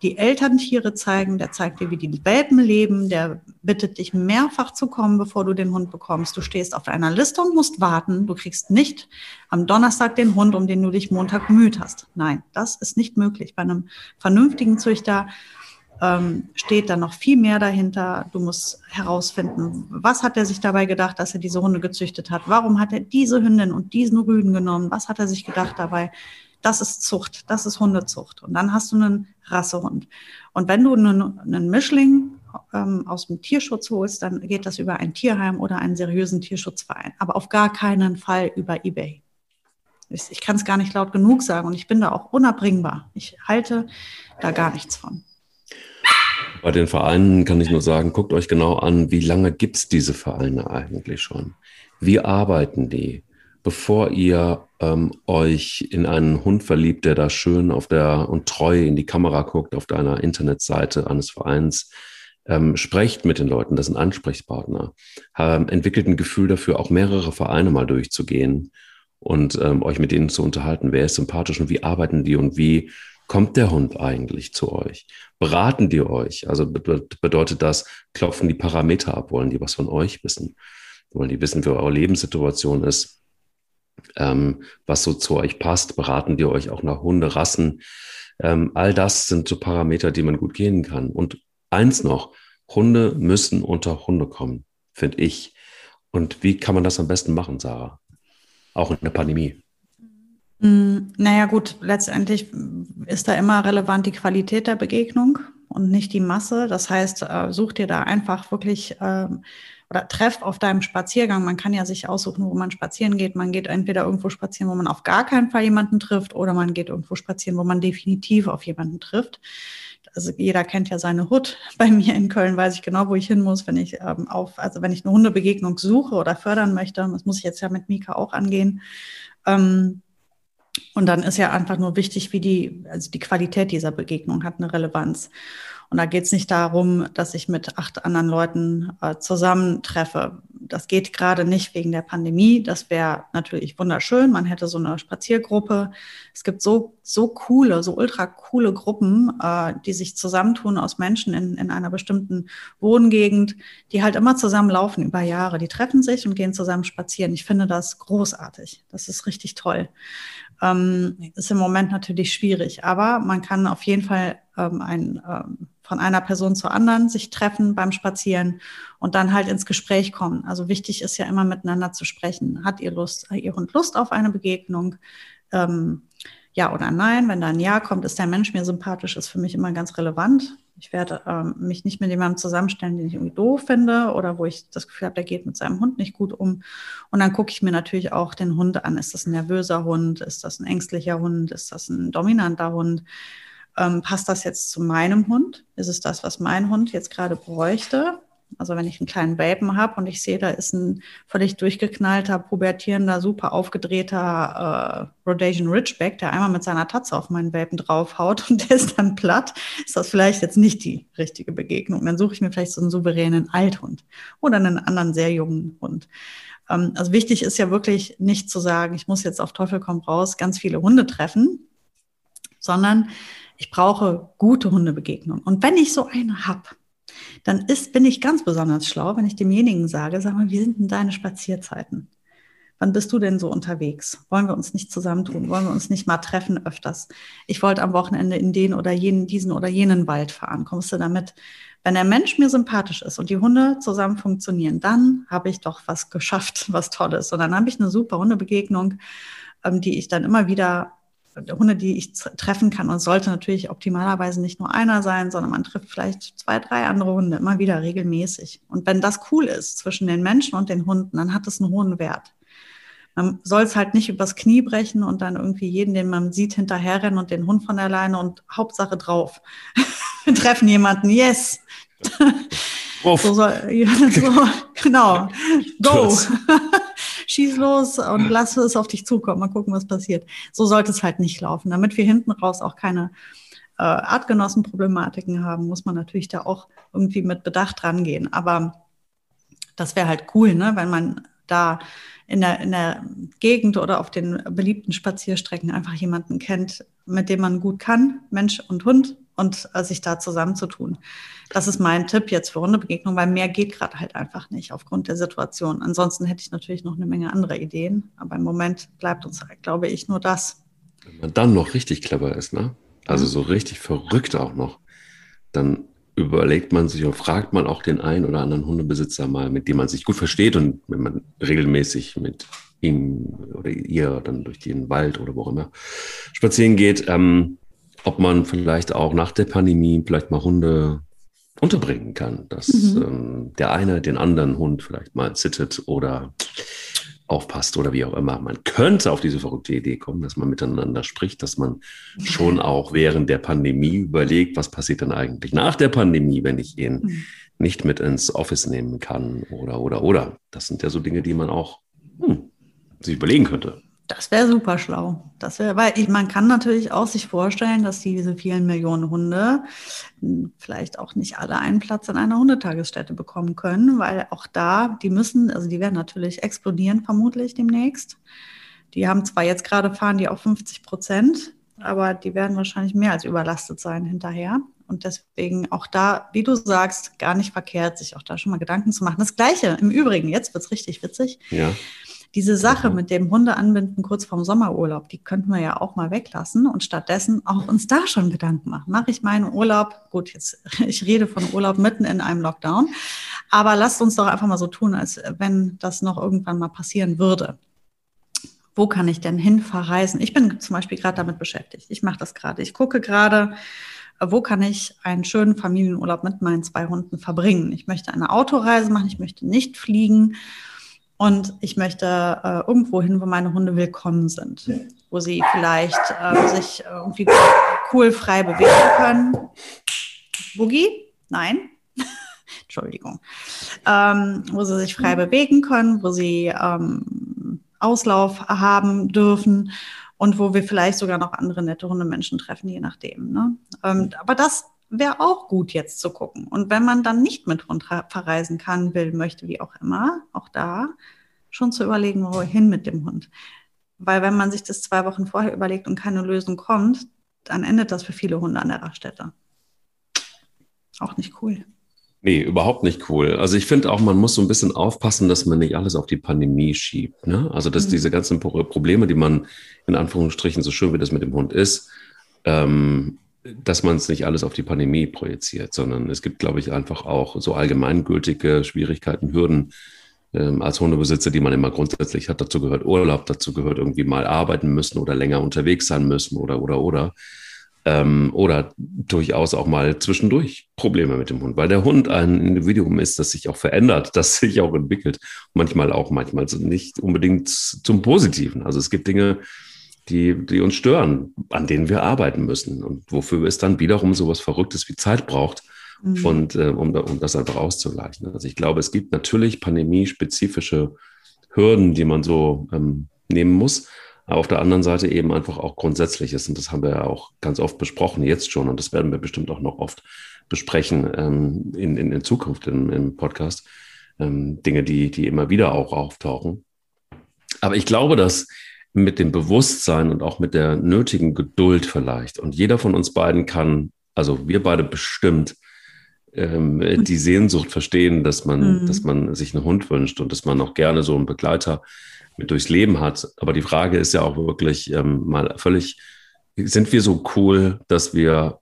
die Elterntiere zeigen, der zeigt dir, wie die Welpen leben, der bittet dich mehrfach zu kommen, bevor du den Hund bekommst. Du stehst auf einer Liste und musst warten. Du kriegst nicht am Donnerstag den Hund, um den du dich Montag bemüht hast. Nein, das ist nicht möglich. Bei einem vernünftigen Züchter ähm, steht da noch viel mehr dahinter. Du musst herausfinden, was hat er sich dabei gedacht, dass er diese Hunde gezüchtet hat? Warum hat er diese Hündin und diesen Rüden genommen? Was hat er sich gedacht dabei? Das ist Zucht, das ist Hundezucht. Und dann hast du einen Rassehund. Und wenn du einen, einen Mischling ähm, aus dem Tierschutz holst, dann geht das über ein Tierheim oder einen seriösen Tierschutzverein. Aber auf gar keinen Fall über eBay. Ich, ich kann es gar nicht laut genug sagen und ich bin da auch unabbringbar. Ich halte da gar nichts von. Bei den Vereinen kann ich nur sagen, guckt euch genau an, wie lange gibt es diese Vereine eigentlich schon? Wie arbeiten die? Bevor ihr ähm, euch in einen Hund verliebt, der da schön auf der und treu in die Kamera guckt, auf deiner Internetseite eines Vereins, ähm, sprecht mit den Leuten, das sind Ansprechpartner, ähm, entwickelt ein Gefühl dafür, auch mehrere Vereine mal durchzugehen und ähm, euch mit denen zu unterhalten. Wer ist sympathisch und wie arbeiten die und wie kommt der Hund eigentlich zu euch? Beraten die euch? Also bedeutet das, klopfen die Parameter ab, wollen die was von euch wissen? Wollen die wissen, wie eure Lebenssituation ist? Ähm, was so zu euch passt? Beraten die euch auch nach Hunderassen? Ähm, all das sind so Parameter, die man gut gehen kann. Und eins noch, Hunde müssen unter Hunde kommen, finde ich. Und wie kann man das am besten machen, Sarah? Auch in der Pandemie. Mm, naja gut, letztendlich ist da immer relevant die Qualität der Begegnung und nicht die Masse. Das heißt, äh, such dir da einfach wirklich ähm, oder treff auf deinem Spaziergang. Man kann ja sich aussuchen, wo man spazieren geht. Man geht entweder irgendwo spazieren, wo man auf gar keinen Fall jemanden trifft, oder man geht irgendwo spazieren, wo man definitiv auf jemanden trifft. Also jeder kennt ja seine Hut. Bei mir in Köln weiß ich genau, wo ich hin muss, wenn ich ähm, auf, also wenn ich eine Hundebegegnung suche oder fördern möchte. Das muss ich jetzt ja mit Mika auch angehen. Ähm, und dann ist ja einfach nur wichtig, wie die, also die Qualität dieser Begegnung hat eine Relevanz. Und da geht es nicht darum, dass ich mit acht anderen Leuten äh, zusammentreffe. Das geht gerade nicht wegen der Pandemie. Das wäre natürlich wunderschön. Man hätte so eine Spaziergruppe. Es gibt so, so coole, so ultra coole Gruppen, äh, die sich zusammentun aus Menschen in, in einer bestimmten Wohngegend, die halt immer zusammen laufen über Jahre. Die treffen sich und gehen zusammen spazieren. Ich finde das großartig. Das ist richtig toll. Ähm, ist im Moment natürlich schwierig, aber man kann auf jeden Fall ähm, ein, ähm, von einer Person zur anderen sich treffen beim Spazieren und dann halt ins Gespräch kommen. Also wichtig ist ja immer miteinander zu sprechen. Hat ihr Lust, ihr Hund Lust auf eine Begegnung? Ähm, ja oder nein? Wenn da ein Ja kommt, ist der Mensch mir sympathisch, ist für mich immer ganz relevant. Ich werde ähm, mich nicht mit jemandem zusammenstellen, den ich irgendwie doof finde oder wo ich das Gefühl habe, der geht mit seinem Hund nicht gut um. Und dann gucke ich mir natürlich auch den Hund an. Ist das ein nervöser Hund? Ist das ein ängstlicher Hund? Ist das ein dominanter Hund? Ähm, passt das jetzt zu meinem Hund? Ist es das, was mein Hund jetzt gerade bräuchte? Also wenn ich einen kleinen Welpen habe und ich sehe, da ist ein völlig durchgeknallter, pubertierender, super aufgedrehter äh, Rhodesian Ridgeback, der einmal mit seiner Tatze auf meinen Welpen draufhaut und der ist dann platt, ist das vielleicht jetzt nicht die richtige Begegnung. Dann suche ich mir vielleicht so einen souveränen Althund oder einen anderen sehr jungen Hund. Ähm, also wichtig ist ja wirklich nicht zu sagen, ich muss jetzt auf Teufel komm raus ganz viele Hunde treffen, sondern ich brauche gute Hundebegegnungen. Und wenn ich so eine habe, dann ist, bin ich ganz besonders schlau, wenn ich demjenigen sage, sag mal, wie sind denn deine Spazierzeiten? Wann bist du denn so unterwegs? Wollen wir uns nicht zusammentun? Wollen wir uns nicht mal treffen öfters? Ich wollte am Wochenende in den oder jenen, diesen oder jenen Wald fahren. Kommst du damit? Wenn der Mensch mir sympathisch ist und die Hunde zusammen funktionieren, dann habe ich doch was geschafft, was Tolles. Und dann habe ich eine super Hundebegegnung, ähm, die ich dann immer wieder Hunde, die ich treffen kann. Und sollte natürlich optimalerweise nicht nur einer sein, sondern man trifft vielleicht zwei, drei andere Hunde immer wieder regelmäßig. Und wenn das cool ist zwischen den Menschen und den Hunden, dann hat es einen hohen Wert. Man soll es halt nicht übers Knie brechen und dann irgendwie jeden, den man sieht, hinterherrennen und den Hund von der Leine und Hauptsache drauf. Wir treffen jemanden, yes. So soll, ja, so, genau. Go. Schieß los und lass es auf dich zukommen. Mal gucken, was passiert. So sollte es halt nicht laufen. Damit wir hinten raus auch keine äh, Artgenossenproblematiken haben, muss man natürlich da auch irgendwie mit Bedacht rangehen. Aber das wäre halt cool, ne? wenn man da in der, in der Gegend oder auf den beliebten Spazierstrecken einfach jemanden kennt, mit dem man gut kann, Mensch und Hund, und äh, sich da zusammenzutun. Das ist mein Tipp jetzt für Hundebegegnungen, weil mehr geht gerade halt einfach nicht aufgrund der Situation. Ansonsten hätte ich natürlich noch eine Menge anderer Ideen, aber im Moment bleibt uns, glaube ich, nur das. Wenn man dann noch richtig clever ist, ne? Also so richtig verrückt auch noch, dann überlegt man sich und fragt man auch den einen oder anderen Hundebesitzer mal, mit dem man sich gut versteht und wenn man regelmäßig mit ihm oder ihr dann durch den Wald oder wo auch immer spazieren geht, ähm, ob man vielleicht auch nach der Pandemie vielleicht mal Hunde unterbringen kann, dass mhm. ähm, der eine den anderen Hund vielleicht mal zittet oder aufpasst oder wie auch immer. Man könnte auf diese verrückte Idee kommen, dass man miteinander spricht, dass man schon auch während der Pandemie überlegt, was passiert denn eigentlich nach der Pandemie, wenn ich ihn mhm. nicht mit ins Office nehmen kann oder, oder, oder. Das sind ja so Dinge, die man auch hm, sich überlegen könnte. Das wäre super schlau. Das wäre, weil ich, man kann natürlich auch sich vorstellen, dass diese vielen Millionen Hunde hm, vielleicht auch nicht alle einen Platz in einer Hundetagesstätte bekommen können, weil auch da, die müssen, also die werden natürlich explodieren vermutlich demnächst. Die haben zwar jetzt gerade fahren die auf 50 Prozent, aber die werden wahrscheinlich mehr als überlastet sein hinterher. Und deswegen auch da, wie du sagst, gar nicht verkehrt, sich auch da schon mal Gedanken zu machen. Das Gleiche im Übrigen, jetzt wird es richtig witzig. Ja. Diese Sache mhm. mit dem Hundeanbinden kurz vorm Sommerurlaub, die könnten wir ja auch mal weglassen und stattdessen auch uns da schon Gedanken machen. Mache ich meinen Urlaub, gut, jetzt ich rede von Urlaub mitten in einem Lockdown, aber lasst uns doch einfach mal so tun, als wenn das noch irgendwann mal passieren würde. Wo kann ich denn hin verreisen? Ich bin zum Beispiel gerade damit beschäftigt. Ich mache das gerade. Ich gucke gerade, wo kann ich einen schönen Familienurlaub mit meinen zwei Hunden verbringen. Ich möchte eine Autoreise machen, ich möchte nicht fliegen und ich möchte äh, irgendwo hin, wo meine Hunde willkommen sind, wo sie vielleicht äh, sich irgendwie cool frei bewegen können. Boogie? Nein. Entschuldigung. Ähm, wo sie sich frei bewegen können, wo sie ähm, Auslauf haben dürfen und wo wir vielleicht sogar noch andere nette Hundemenschen treffen, je nachdem. Ne? Ähm, aber das wäre auch gut jetzt zu gucken. Und wenn man dann nicht mit Hund verreisen kann, will, möchte, wie auch immer, auch da schon zu überlegen, wohin mit dem Hund. Weil wenn man sich das zwei Wochen vorher überlegt und keine Lösung kommt, dann endet das für viele Hunde an der Raststätte. Auch nicht cool. Nee, überhaupt nicht cool. Also ich finde auch, man muss so ein bisschen aufpassen, dass man nicht alles auf die Pandemie schiebt. Ne? Also dass mhm. diese ganzen Probleme, die man in Anführungsstrichen so schön wie das mit dem Hund ist, ähm, dass man es nicht alles auf die Pandemie projiziert, sondern es gibt, glaube ich, einfach auch so allgemeingültige Schwierigkeiten, Hürden ähm, als Hundebesitzer, die man immer grundsätzlich hat. Dazu gehört Urlaub, dazu gehört irgendwie mal arbeiten müssen oder länger unterwegs sein müssen oder, oder, oder. Ähm, oder durchaus auch mal zwischendurch Probleme mit dem Hund, weil der Hund ein Individuum ist, das sich auch verändert, das sich auch entwickelt. Manchmal auch, manchmal nicht unbedingt zum Positiven. Also es gibt Dinge, die, die uns stören, an denen wir arbeiten müssen und wofür es dann wiederum sowas Verrücktes wie Zeit braucht mhm. und äh, um, um das einfach auszugleichen. Also ich glaube, es gibt natürlich pandemiespezifische Hürden, die man so ähm, nehmen muss. Aber auf der anderen Seite eben einfach auch Grundsätzliches. Und das haben wir ja auch ganz oft besprochen, jetzt schon. Und das werden wir bestimmt auch noch oft besprechen ähm, in, in, in Zukunft im, im Podcast. Ähm, Dinge, die, die immer wieder auch auftauchen. Aber ich glaube, dass mit dem Bewusstsein und auch mit der nötigen Geduld vielleicht. Und jeder von uns beiden kann, also wir beide bestimmt, ähm, die Sehnsucht verstehen, dass man, mhm. dass man sich einen Hund wünscht und dass man auch gerne so einen Begleiter mit durchs Leben hat. Aber die Frage ist ja auch wirklich ähm, mal völlig, sind wir so cool, dass wir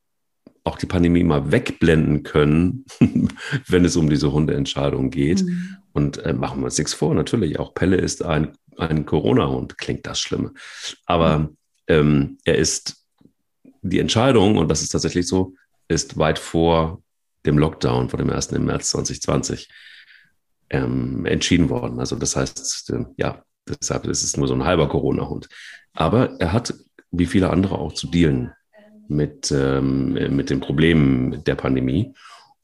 auch die Pandemie mal wegblenden können, wenn es um diese Hundeentscheidung geht. Mhm. Und äh, machen wir uns nichts vor, natürlich, auch Pelle ist ein ein Corona-Hund, klingt das schlimm. Aber mhm. ähm, er ist die Entscheidung, und das ist tatsächlich so, ist weit vor dem Lockdown, vor dem 1. März 2020 ähm, entschieden worden. Also das heißt, äh, ja, deshalb ist es nur so ein halber Corona-Hund. Aber er hat, wie viele andere auch, zu dealen mit, ähm, mit den Problemen der Pandemie.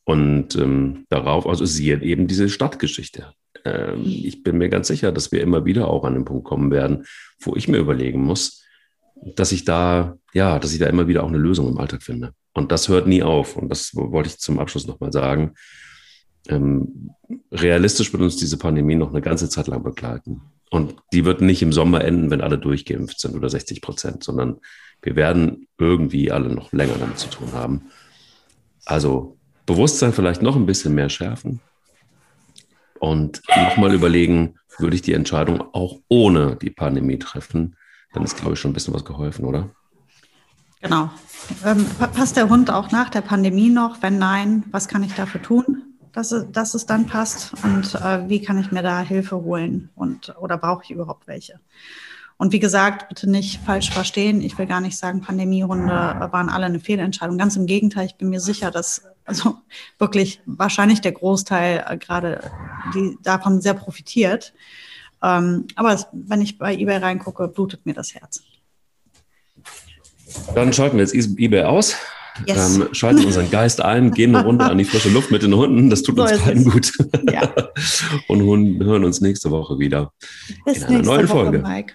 Und ähm, darauf, also siehe eben diese Stadtgeschichte. Ähm, ich bin mir ganz sicher, dass wir immer wieder auch an den Punkt kommen werden, wo ich mir überlegen muss, dass ich da, ja, dass ich da immer wieder auch eine Lösung im Alltag finde. Und das hört nie auf. Und das wollte ich zum Abschluss nochmal sagen. Ähm, realistisch wird uns diese Pandemie noch eine ganze Zeit lang begleiten. Und die wird nicht im Sommer enden, wenn alle durchgeimpft sind oder 60 Prozent, sondern wir werden irgendwie alle noch länger damit zu tun haben. Also Bewusstsein vielleicht noch ein bisschen mehr schärfen und nochmal überlegen, würde ich die Entscheidung auch ohne die Pandemie treffen? Dann ist, glaube ich, schon ein bisschen was geholfen, oder? Genau. Ähm, passt der Hund auch nach der Pandemie noch? Wenn nein, was kann ich dafür tun? dass, es, dass es dann passt und äh, wie kann ich mir da Hilfe holen und oder brauche ich überhaupt welche? Und wie gesagt, bitte nicht falsch verstehen. Ich will gar nicht sagen, Pandemiehunde waren alle eine Fehlentscheidung. Ganz im Gegenteil, ich bin mir sicher, dass also wirklich wahrscheinlich der Großteil äh, gerade die davon sehr profitiert. Ähm, aber es, wenn ich bei eBay reingucke, blutet mir das Herz. Dann schalten wir jetzt eBay aus. Yes. Ähm, schalten unseren Geist ein, gehen eine Runde an die frische Luft mit den Hunden. Das tut so uns beiden gut. Ja. Und hören uns nächste Woche wieder Bis in einer neuen Woche, Folge. Mike.